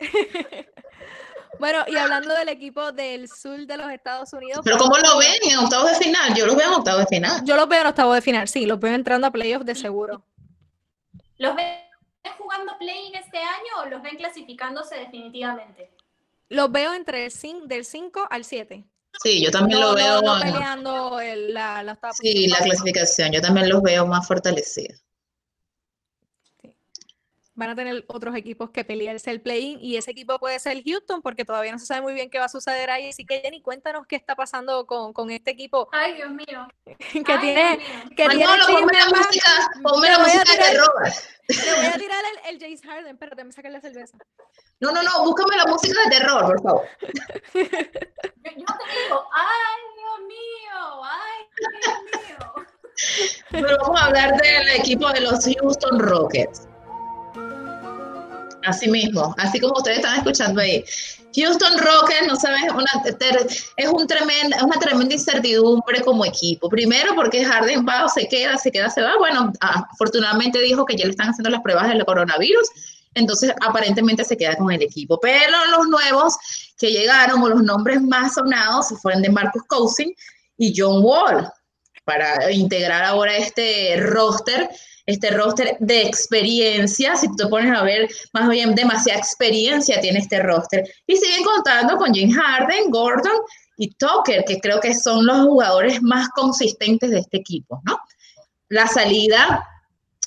bueno, y hablando del equipo del sur de los Estados Unidos. Pero ¿cómo lo ven en octavos de final? Yo los veo en octavos de final. Yo los veo en octavo de final, sí, los veo entrando a playoffs de seguro. ¿Los ven jugando play-in este año o los ven clasificándose definitivamente? Los veo entre el cin- del 5 al 7. Sí, yo también No, lo no- veo. no en- peleando el- la, la Sí, la clasificación, yo también los veo más fortalecidos. Van a tener otros equipos que pelearse el play-in y ese equipo puede ser Houston porque todavía no se sabe muy bien qué va a suceder ahí. Así que Jenny, cuéntanos qué está pasando con, con este equipo Ay, Dios mío. que Ay, tiene, Dios que tiene Manolo, ponme la música, ponme la música de tirar- terror. Le voy a tirar el, el James Harden, espérate, me saca la cerveza. No, no, no, búscame la música de terror, por favor. Yo, yo te digo, ay, Dios mío, ay, Dios mío. Pero vamos a hablar del equipo de los Houston Rockets. Así mismo, así como ustedes están escuchando ahí. Houston Rockets, no sabes, una, es un tremenda, una tremenda incertidumbre como equipo. Primero porque Harden va se queda, se queda, se va. Bueno, afortunadamente dijo que ya le están haciendo las pruebas del coronavirus, entonces aparentemente se queda con el equipo. Pero los nuevos que llegaron, o los nombres más sonados, fueron de Marcus Cousins y John Wall, para integrar ahora este roster este roster de experiencia, si tú te pones a ver, más bien demasiada experiencia tiene este roster. Y siguen contando con James Harden, Gordon y Tucker, que creo que son los jugadores más consistentes de este equipo, ¿no? La salida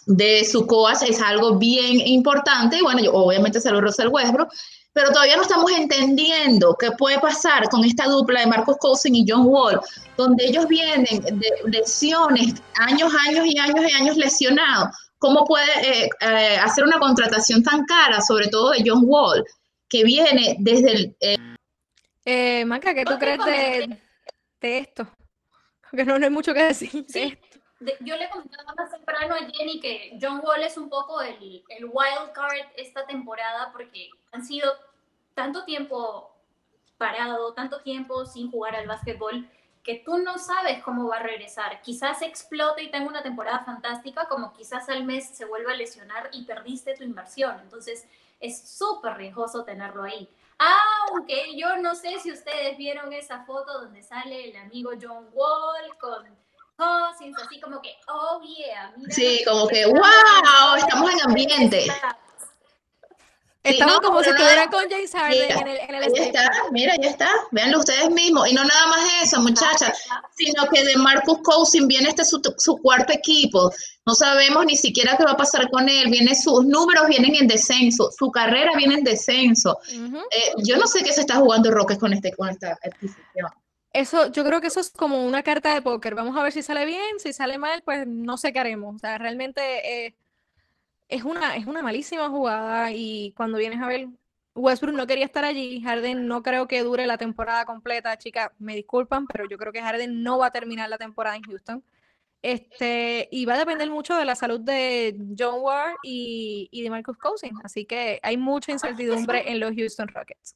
de su coach es algo bien importante, y bueno, yo, obviamente lo Russell Westbrook, pero todavía no estamos entendiendo qué puede pasar con esta dupla de Marcus Cousins y John Wall, donde ellos vienen de lesiones, años, años y años y años lesionados. ¿Cómo puede eh, eh, hacer una contratación tan cara, sobre todo de John Wall, que viene desde el... Eh, Eh, Maca, ¿qué tú crees de, de esto? Porque no, no hay mucho que decir de Sí. esto. de- yo le comentaba más temprano a Jenny que John Wall es un poco el, el wild card esta temporada porque han sido tanto tiempo parado, tanto tiempo sin jugar al básquetbol, que tú no sabes cómo va a regresar. Quizás explote y tenga una temporada fantástica, como quizás al mes se vuelva a lesionar y perdiste tu inversión. Entonces es súper riesgoso tenerlo ahí. Aunque yo no sé si ustedes vieron esa foto donde sale el amigo John Wall con Cousins, así como que, oh yeah. mira Sí, como que, wow, haciendo". estamos en ambiente. Estaban no, como si estuvieran con James Harden mira, en el, en el Ahí está, mira, ya está. Véanlo ustedes mismos. Y no nada más eso, muchachas, sino que de Marcus Cousin viene este su, su cuarto equipo. No sabemos ni siquiera qué va a pasar con él. Viene, sus números vienen en descenso, su carrera viene en descenso. Eh, yo no sé qué se está jugando Rockets con, este, con esta adquisición. Eso, yo creo que eso es como una carta de póker. Vamos a ver si sale bien, si sale mal, pues no sé qué haremos. O sea, realmente eh, es una, es una malísima jugada y cuando vienes a ver, Westbrook no quería estar allí, Harden no creo que dure la temporada completa, chicas, me disculpan, pero yo creo que Harden no va a terminar la temporada en Houston. Este, y va a depender mucho de la salud de John Wall y, y de Marcus Cousins, así que hay mucha incertidumbre en los Houston Rockets.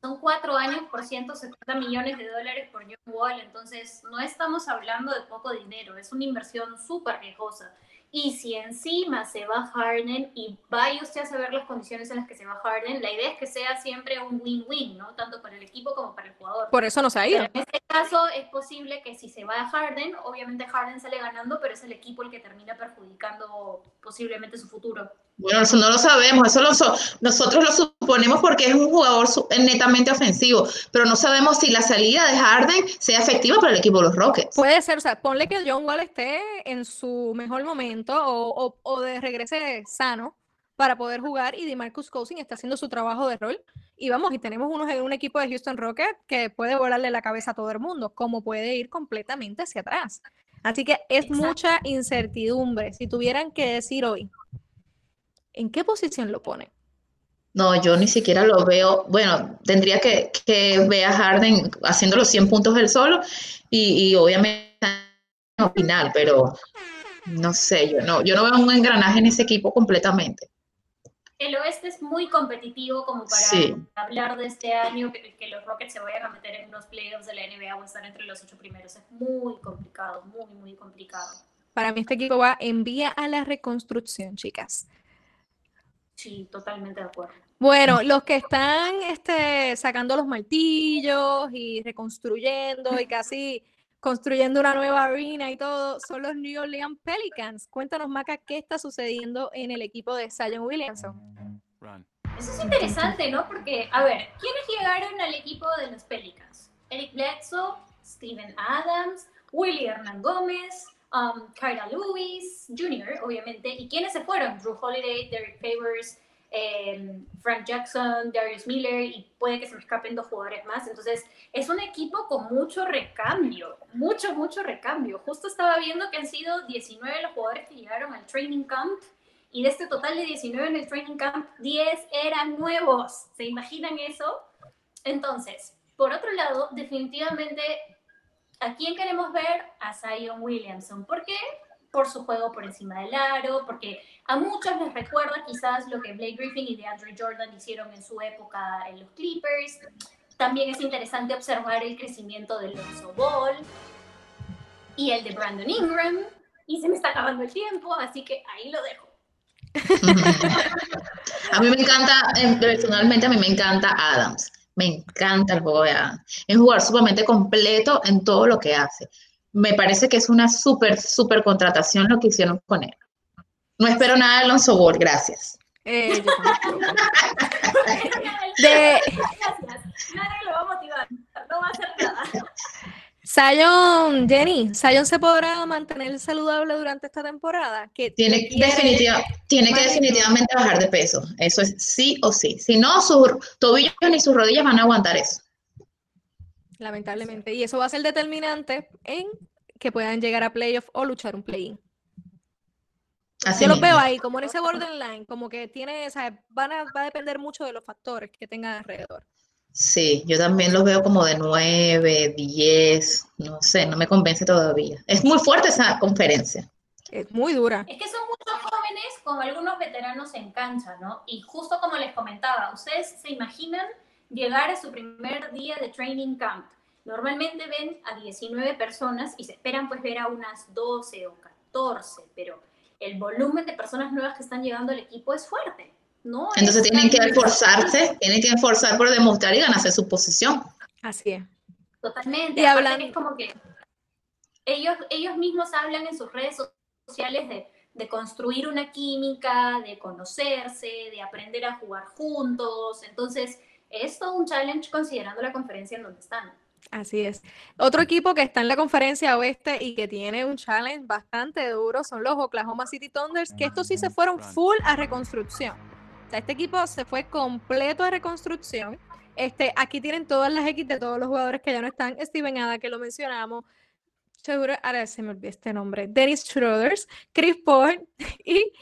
Son cuatro años por 170 millones de dólares por John Wall, entonces no estamos hablando de poco dinero, es una inversión súper riesgosa. Y si encima se va Harden y vaya usted a saber las condiciones en las que se va Harden, la idea es que sea siempre un win-win, ¿no? Tanto para el equipo como para el jugador. Por eso no se ha ido. Pero en este caso es posible que si se va a Harden, obviamente Harden sale ganando, pero es el equipo el que termina perjudicando posiblemente su futuro. Bueno, eso no lo sabemos, eso lo so- nosotros lo suponemos porque es un jugador netamente ofensivo, pero no sabemos si la salida de Harden sea efectiva para el equipo de los Rockets. Puede ser, o sea, ponle que John Wall esté en su mejor momento o, o- o de regrese sano para poder jugar y DeMarcus Cousins está haciendo su trabajo de rol. Y vamos, y tenemos unos en un equipo de Houston Rockets que puede volarle la cabeza a todo el mundo, como puede ir completamente hacia atrás. Así que es Exacto. mucha incertidumbre. Si tuvieran que decir hoy, ¿en qué posición lo pone? No, yo ni siquiera lo veo. Bueno, tendría que, que ver a Harden haciendo los 100 puntos él solo y, y obviamente al final, pero no sé, yo no, yo no veo un engranaje en ese equipo completamente. El oeste es muy competitivo como para Sí. hablar de este año, que, que los Rockets se vayan a meter en los playoffs de la NBA o estar entre los ocho primeros. Es muy complicado, muy, muy complicado. Para mí este equipo va en vía a la reconstrucción, chicas. Sí, totalmente de acuerdo. Bueno, los que están este, sacando los martillos y reconstruyendo y casi construyendo una nueva arena y todo, son los New Orleans Pelicans. Cuéntanos, Maca, qué está sucediendo en el equipo de Zion Williamson. Run. Eso es interesante, ¿no? Porque, a ver, ¿quiénes llegaron al equipo de los Pelicans? Eric Bledsoe, Steven Adams, Willie Hernán Gómez, um, Lewis Jr., obviamente. ¿Y quiénes se fueron? Drew Holiday, Derek Favors, eh, Frank Jackson, Darius Miller, y puede que se me escapen dos jugadores más. Entonces, es un equipo con mucho recambio, mucho, mucho recambio. Justo estaba viendo que han sido 19 los jugadores que llegaron al training camp y de este total de 19 en el training camp, 10 eran nuevos. ¿Se imaginan eso? Entonces, por otro lado, definitivamente, ¿a quién queremos ver? A Zion Williamson. ¿Por qué? Por su juego por encima del aro, porque a muchos les recuerda quizás lo que Blake Griffin y DeAndre Jordan hicieron en su época en los Clippers. También es interesante observar el crecimiento de Lonzo Ball y el de Brandon Ingram. Y se me está acabando el tiempo, así que ahí lo dejo. A mí me encanta, eh, personalmente a mí me encanta Adams. Me encanta el juego de Adams. Es un jugador sumamente completo en todo lo que hace. Me parece que es una súper, súper contratación lo que hicieron con él. No espero nada de Alonso Ball, gracias. Eh, yo tampoco. De Gracias. Nadie lo va a motivar. No va a hacer nada. Zion, Jenny, Zion se podrá mantener saludable durante esta temporada. Que Tiene, definitiva- tiene que definitivamente bajar de peso. Eso es sí o sí. Si no, sus tobillos ni sus rodillas van a aguantar eso. lamentablemente. Y eso va a ser determinante en que puedan llegar a playoff o luchar un play-in. Así Yo mismo. veo ahí, como en ese borderline, como que tiene, o sea, van a, va a depender mucho de los factores que tengan alrededor. Sí, yo también los veo como de 9, 10, no sé, no me convence todavía. Es muy fuerte esa conferencia. Es muy dura. Es que son muchos jóvenes con algunos veteranos en cancha, ¿no? Y justo como les comentaba, ustedes se imaginan llegar a su primer día de training camp. Normalmente ven a 19 personas y se esperan pues ver a unas 12 o 14, pero el volumen de personas nuevas que están llegando al equipo es fuerte. No Entonces es tienen que esforzarse, tienen que esforzar por demostrar y ganarse su posición. Así es. Totalmente. Y aparte hablan- que es como que ellos, ellos mismos hablan en sus redes so- sociales de, de construir una química, de conocerse, de aprender a jugar juntos. Entonces, es todo un challenge considerando la conferencia en donde están. Así es. Otro equipo que está en la conferencia oeste y que tiene un challenge bastante duro son los Oklahoma City Thunders, que estos sí se fueron full a reconstrucción. Sea, este equipo se fue completo a reconstrucción. Este, aquí tienen todas las X de todos los jugadores que ya no están. Steven Ada, que lo mencionamos. Seguro, ahora se me olvidó este nombre. Dennis Schroeders, Chris Paul y,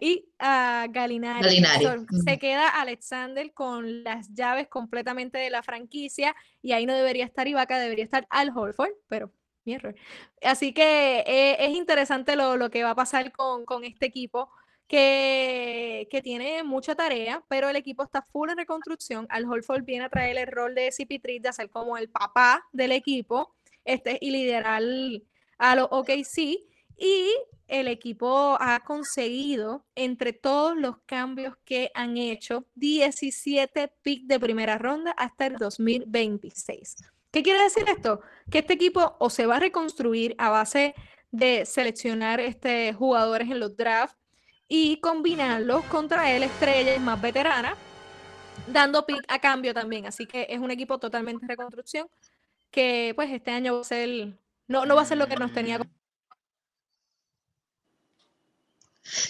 y ah, Gallinari. Gallinari, So, ujú. Se queda Alexander con las llaves completamente de la franquicia y ahí no debería estar Ibaka, debería estar Al Horford, pero mi error. Así que eh, es interesante lo, lo que va a pasar con, con este equipo que, que tiene mucha tarea, pero el equipo está full en reconstrucción. Al Horford viene a traer el rol de CP3 de ser como el papá del equipo este, y liderar a los OKC. Y el equipo ha conseguido, entre todos los cambios que han hecho, 17 picks de primera ronda hasta el 2026. ¿Qué quiere decir esto? Que este equipo o se va a reconstruir a base de seleccionar este, jugadores en los drafts y combinarlos contra él estrellas más veteranas, dando pick a cambio también. Así que es un equipo totalmente en reconstrucción que pues este año va a ser, no, no va a ser lo que nos tenía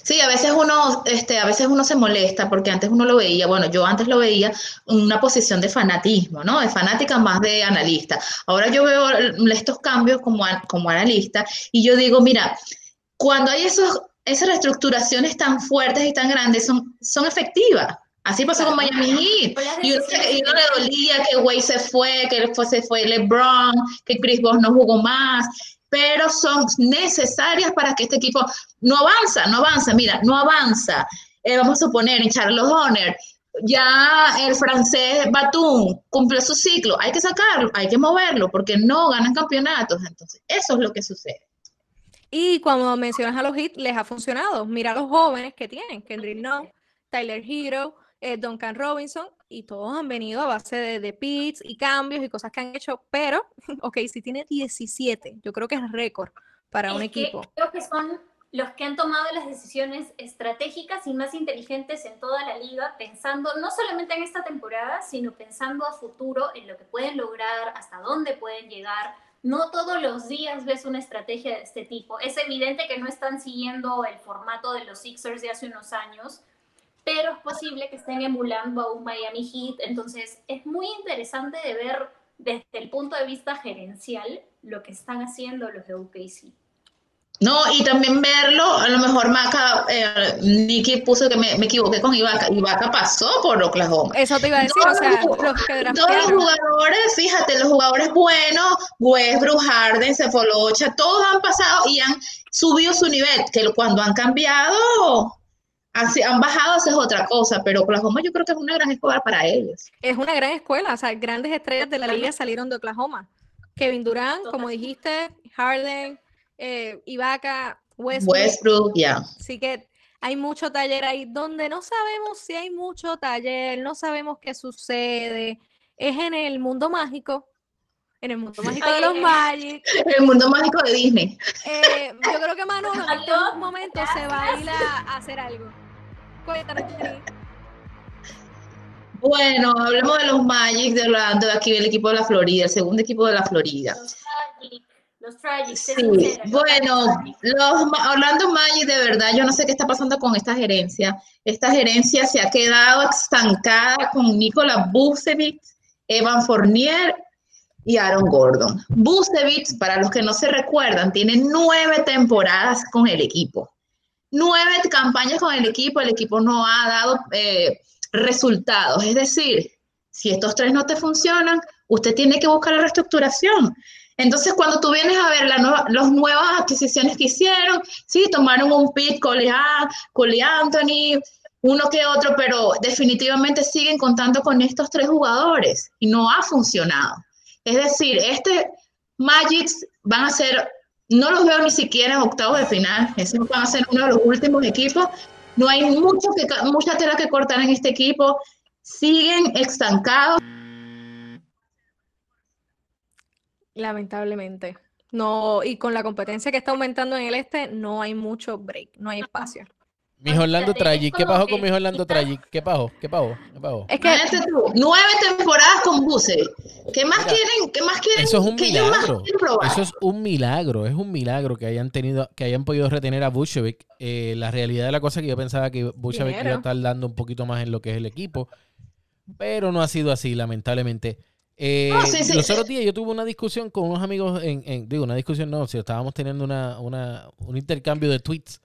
Sí, a veces uno, este, a veces uno se molesta porque antes uno lo veía, bueno, yo antes lo veía una posición de fanatismo, ¿no? De fanática más de analista. Ahora yo veo estos cambios como, como analista y yo digo, mira, cuando hay esos, esas reestructuraciones tan fuertes y tan grandes, son, son efectivas. Así pasó con Miami Heat. Y uno, se- y uno le dolía que Wade se fue, que después se fue LeBron, que Chris Bosh no jugó más, pero son necesarias para que este equipo no avanza, no avanza, mira, no avanza. Eh, vamos a suponer en Charles Horner, ya el francés Batum cumplió su ciclo, hay que sacarlo, hay que moverlo, porque no ganan campeonatos. Entonces, eso es lo que sucede. Y cuando mencionas a los hits, les ha funcionado. Mira a los jóvenes que tienen, Kendrick Nunn, Tyler Hero, eh, Duncan Robinson, y todos han venido a base de, de picks y cambios y cosas que han hecho, pero, ok, si tiene 17, yo creo que es récord para un Es que equipo. creo que son los que han tomado las decisiones estratégicas y más inteligentes en toda la liga, pensando no solamente en esta temporada, sino pensando a futuro en lo que pueden lograr, hasta dónde pueden llegar. No todos los días ves una estrategia de este tipo. Es evidente que no están siguiendo el formato de los Sixers de hace unos años, pero es posible que estén emulando a un Miami Heat. Entonces, es muy interesante de ver desde el punto de vista gerencial lo que están haciendo los de OKC. No, y también verlo, a lo mejor Maca, eh, Nicky puso que me, me equivoqué con Ibaka. Ibaka pasó por Oklahoma. Eso te iba a decir, o Todos sea, los que Todos los jugadores, fíjate, los jugadores buenos, Westbrook, Harden, Sefolocha, todos han pasado y han subido su nivel, que cuando han cambiado, así, han bajado, eso es otra cosa, pero Oklahoma yo creo que es una gran escuela para ellos. Es una gran escuela, o sea, grandes estrellas de la liga salieron de Oklahoma. Kevin Durant, como dijiste, Harden, eh, Ibaka, Westbrook. Westbrook, ya. Así que hay mucho taller ahí donde no sabemos si hay mucho taller, no sabemos qué sucede. Es en el mundo mágico, en el mundo mágico de los Oye. Magic. El mundo mágico de Disney. Eh, yo creo que Manolo en Adiós, algún momento se va a ir a, a hacer algo. Cuéntanos. Bueno, hablemos de los Magic de Orlando, de aquí del equipo de la Florida, el segundo equipo de la Florida. Los Tragic, Sí, los bueno, los Orlando Magic, de verdad, yo no sé qué está pasando con esta gerencia. Esta gerencia se ha quedado estancada con Nicolas Vucevic, Evan Fournier y Aaron Gordon. Vucevic, para los que no se recuerdan, tiene nueve temporadas con el equipo. Nueve campañas con el equipo, el equipo no ha dado eh, resultados. Es decir, Si estos tres no te funcionan, usted tiene que buscar la reestructuración. Entonces, cuando tú vienes a ver las nuevas adquisiciones que hicieron, sí, tomaron un pick, Coley, Coley Anthony, uno que otro, pero definitivamente siguen contando con estos tres jugadores y no ha funcionado. Es decir, este Magic van a ser, no los veo ni siquiera en octavos de final, esos van a ser uno de los últimos equipos. No hay mucho que, mucha tela que cortar en este equipo, siguen estancados. Lamentablemente. No, y con la competencia que está aumentando en el este, no hay mucho break, no hay espacio. Mi Orlando Tragic, ¿qué pasó con mi Orlando Tragic? ¿Qué pasó? ¿Qué pasó? ¿Qué pasó? Es que nueve temporadas con Buse. ¿Qué más quieren? ¿Qué más quieren? Eso es un milagro. Eso es un milagro, es un milagro que hayan tenido, que hayan podido retener a Bushevik. Eh, la realidad de la cosa es que yo pensaba que Bushevik iba a estar dando un poquito más en lo que es el equipo, pero no ha sido así, lamentablemente. Eh, los otros días yo tuve una discusión con unos amigos, en, digo, una discusión no, si estábamos teniendo una, una, un intercambio de tweets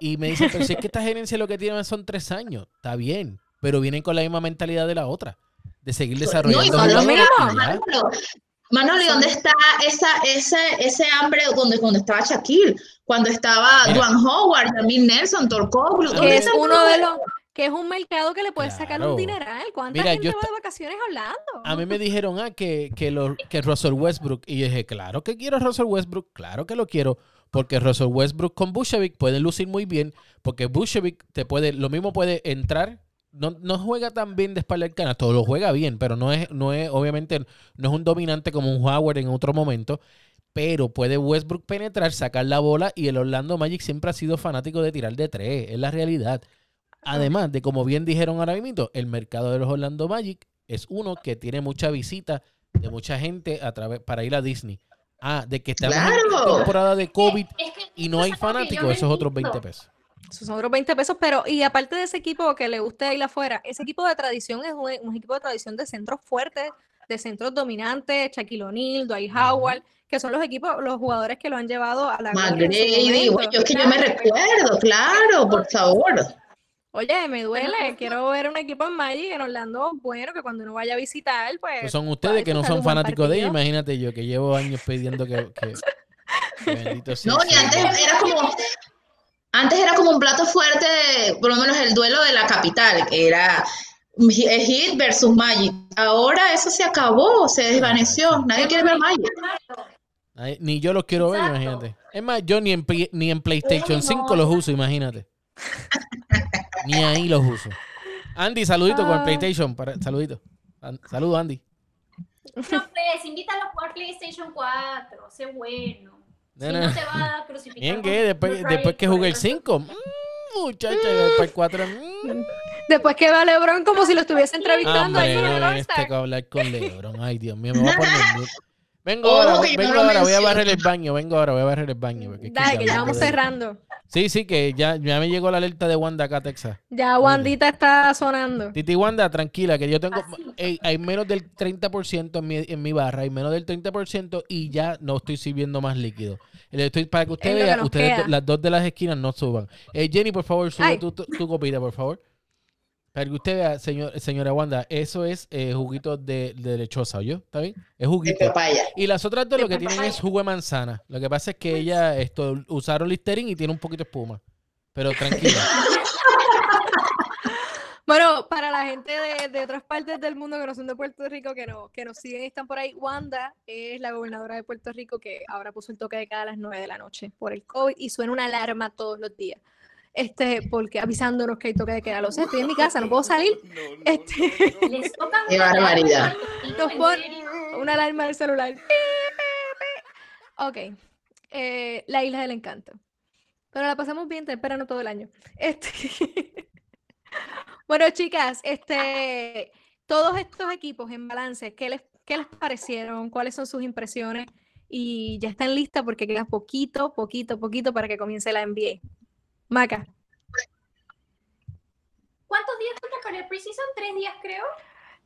y me dicen, pero si es que esta gerencia lo que tiene son tres años, está bien, pero vienen con la misma mentalidad de la otra, de seguir desarrollando. No, Manolo, Manolo, ¿y dónde está esa, esa, ese hambre donde, cuando estaba Shaquille? Cuando estaba Duan Howard, también Nelson, Torcoglu. Que es uno de los que es un mercado que le puedes sacar un dineral. ¿Cuánta gente va de vacaciones hablando? A mí me dijeron ah, que, que, lo, que Russell Westbrook. Y yo dije, claro que quiero a Russell Westbrook, claro que lo quiero. Porque Russell Westbrook con Bushevic puede lucir muy bien. Porque Bushevic te puede, lo mismo puede entrar. No, no juega tan bien de espalda al canasto, lo juega bien, pero no es, no es, obviamente, no es un dominante como un Howard en otro momento. Pero puede Westbrook penetrar, sacar la bola y el Orlando Magic siempre ha sido fanático de tirar de tres. Es la realidad. Además de, como bien dijeron ahora mismo, el mercado de los Orlando Magic es uno que tiene mucha visita de mucha gente a través para ir a Disney. Ah, de que estamos en temporada de COVID y no hay fanáticos, esos otros 20 pesos. Esos son otros 20 pesos, pero y aparte de ese equipo que le guste ir afuera, ese equipo de tradición es un, equipo de tradición de centros fuertes, de centros dominantes, Shaquille O'Neal, Dwight Howard, que son los equipos, los jugadores que lo han llevado a la Madre, yo es que yo me recuerdo, claro, por favor. Oye, me duele, quiero ver un equipo en Magic en Orlando, bueno, que cuando uno vaya a visitar, pues... pues son ustedes que no son fanáticos de ellos, imagínate yo, que llevo años pidiendo que... que, no, y antes era como... Antes era como un plato fuerte, por lo menos el duelo de la capital, que era Heat versus Magic. Ahora eso se acabó, se desvaneció, nadie quiere ver Magic. ni yo los quiero ver, imagínate. Es más, yo ni en, ni en PlayStation 5 los uso, imagínate. Ni ahí los uso. Andy, saludito con ah. PlayStation. Para, saludito. Saludo, Andy. No, pues, invítalo a jugar PlayStation 4. Sé bueno. Si no, te va a crucificar. Bien, ¿qué? Después, después que jugué el 5. Mm, muchacha, después el 4. Mm. Después que va LeBron como si lo estuviese entrevistando el este que hablar con LeBron. Ay, Dios mío, me voy a poner. Vengo ahora, vengo ahora, voy a barrer el baño, vengo ahora, voy a barrer el baño. Dale, que ya vamos cerrando. Sí, sí, que ya, ya me llegó la alerta de Wanda acá, Texas. Ya Wandita está sonando. Titi Wanda, tranquila, que yo tengo. hay menos del 30% en mi, en mi barra, hay menos del 30% y ya no estoy sirviendo más líquido. Estoy, para que usted vea, ustedes, las dos de las esquinas no suban. Eh, Jenny, por favor, sube tu, tu copita, por favor. Para que usted vea, señor, señora Wanda, eso es eh, juguito de, lechosa, ¿oyó? ¿Está bien? Es juguito. Y las otras dos lo que tienen es jugo de manzana. Lo que pasa es que ella esto, usaron Listerine y tiene un poquito de espuma. Pero tranquila. Bueno, para la gente de, otras partes del mundo que no son de Puerto Rico, que, no, que nos siguen y están por ahí, Wanda es la gobernadora de Puerto Rico que ahora puso el toque de cada a las 9 de la noche por el COVID y suena una alarma todos los días este, porque avisándonos que hay toque de queda. Lo sé, estoy en mi casa, no puedo salir. Este, Qué barbaridad. Nos una alarma del celular. Ok. Eh, la isla del encanto. Pero la pasamos bien, te esperando todo el año. Este... bueno, chicas, este, todos estos equipos en balance, ¿qué les, ¿qué les parecieron? ¿Cuáles son sus impresiones? Y ya están listas porque queda poquito, poquito, poquito para que comience la NBA. Maca. ¿Cuántos días falta con el preseason? ¿Tres días, creo?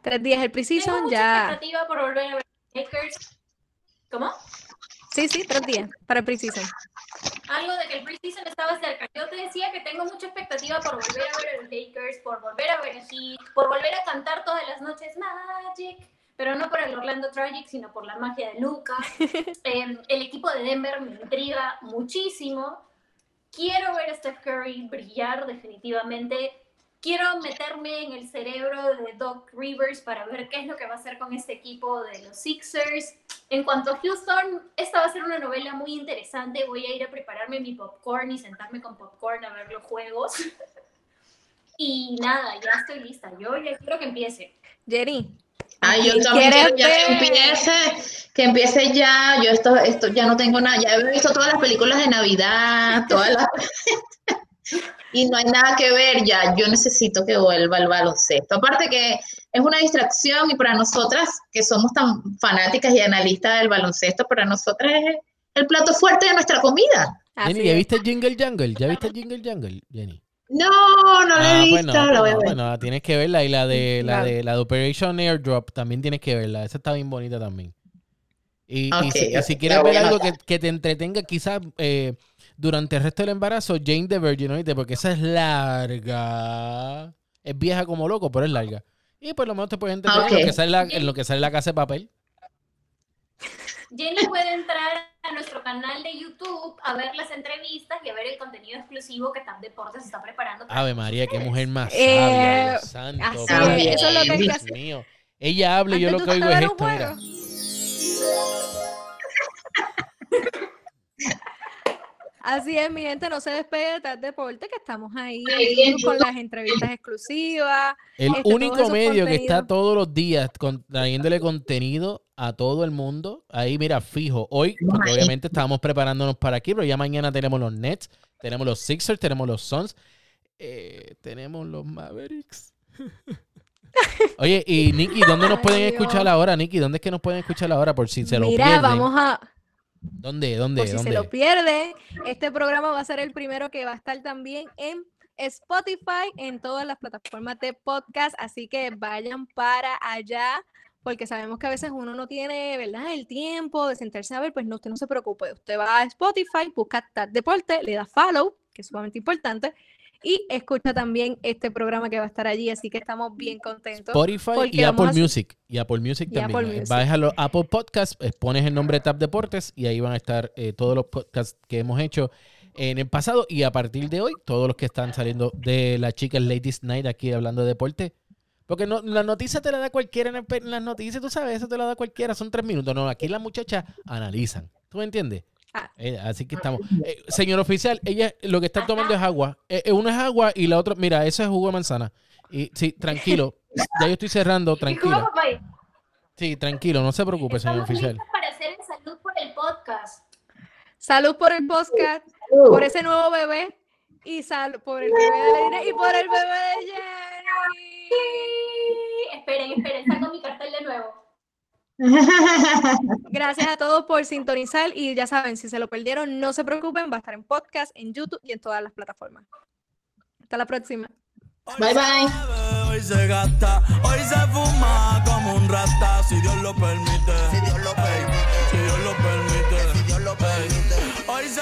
Tres días el preseason, ya. expectativa por volver a ver Lakers. ¿Cómo? Sí, sí, tres días para el preseason. algo de que el preseason estaba cerca. Yo te decía que tengo mucha expectativa por volver a ver a los Lakers, por volver a ver a Heat, por volver a cantar todas las noches Magic, pero no por el Orlando Tragic, sino por la magia de Luca. Eh, el equipo de Denver me intriga muchísimo. Quiero ver a Steph Curry brillar definitivamente. Quiero meterme en el cerebro de Doc Rivers para ver qué es lo que va a hacer con este equipo de los Sixers. En cuanto a Houston, esta va a ser una novela muy interesante. Voy a ir a prepararme mi popcorn y sentarme con popcorn a ver los juegos. y nada, ya estoy lista. Yo ya quiero que empiece. Jenny. Ay, yo también quiero ya que empiece, que empiece ya. Yo esto, esto ya no tengo nada. Ya he visto todas las películas de Navidad, todas las y no hay nada que ver ya. Yo necesito que vuelva el baloncesto. Aparte que es una distracción y para nosotras que somos tan fanáticas y analistas del baloncesto, para nosotras es el plato fuerte de nuestra comida. Jenny, ¿ya viste Jingle Jungle? ¿Ya viste Jingle Jungle, Jenny? No, no la he Ah, visto. bueno, la voy a bueno, ver. bueno, tienes que verla y la de la Claro. de la de Operation Airdrop también tienes que verla. Esa está bien bonita también. Y, si, y quieres ver algo que, que te entretenga quizás eh, durante el resto del embarazo, Jane the Virgin, ¿oíste? Porque esa es larga. Es vieja como loco, pero es larga. Y por lo menos te puedes entretener en, lo que sale la, en lo que sale la casa de papel. Jenny puede entrar a nuestro canal de YouTube a ver las entrevistas y a ver el contenido exclusivo que TAP Deportes está preparando. para Ave María, qué mujer más Eh, sabia, Dios santo. así eso es lo que Dios mío. Ella habla y yo lo que oigo es esto, mira. Así es, mi gente, no se despegue de Taz Deporte, que estamos ahí con las entrevistas exclusivas. El Este, único medio que está todos los días con- trayéndole contenido a todo el mundo. Ahí, mira, fijo. Hoy, porque obviamente estábamos preparándonos para aquí, pero ya mañana tenemos los Nets, tenemos los Sixers, tenemos los Suns, eh, tenemos los Mavericks. Oye, y Nicky, ¿dónde nos Ay, pueden Dios. escuchar ahora, Nicky? ¿Dónde es que nos pueden escuchar ahora? Por si se lo Mira, pierden. vamos a, ¿Dónde? ¿Dónde? por si ¿Dónde? se lo pierde, este programa va a ser el primero que va a estar también en Spotify, en todas las plataformas de podcast, así que vayan para allá, porque sabemos que a veces uno no tiene, ¿verdad?, el tiempo de sentarse a ver, pues no, usted no se preocupe, usted va a Spotify, busca Taz Deporte, le da follow, que es sumamente importante, y escucha también este programa que va a estar allí, así que estamos bien contentos. Spotify y Apple a Music. Y Apple Music Y también. Apple Music. Vas a los Apple Podcasts, eh, pones el nombre de Tap Deportes y ahí van a estar eh, todos los podcasts que hemos hecho en el pasado y a partir de hoy, todos los que están saliendo de las chicas Ladies Night aquí hablando de deporte. Porque no, la noticia te la da cualquiera en, el en las noticias, tú sabes, eso te la da cualquiera, son tres minutos. No, aquí las muchachas analizan. ¿Tú me entiendes? Ah. Eh, así que estamos. Eh, señor oficial, ella lo que está tomando es agua. Eh, eh, una es agua y la otra, mira, eso es jugo de manzana. Y sí, tranquilo. Ya yo estoy cerrando, ¿Y cómo, tranquilo. papá? Sí, tranquilo, no se preocupe, señor oficial. para hacer salud por el podcast. Salud por el podcast, por ese nuevo bebé, y salud por el bebé de Leire y por el bebé de Jenny. Esperen, esperen, saco mi cartel de nuevo. Gracias a todos por sintonizar y ya saben, si se lo perdieron, no se preocupen, va a estar en podcast, en YouTube y en todas las plataformas. Hasta la próxima. Bye bye. Hoy se gasta, hoy se fuma como un rata, si Dios lo permite. Si Dios lo permite. Si Dios lo permite. Si Dios lo permite. Hoy se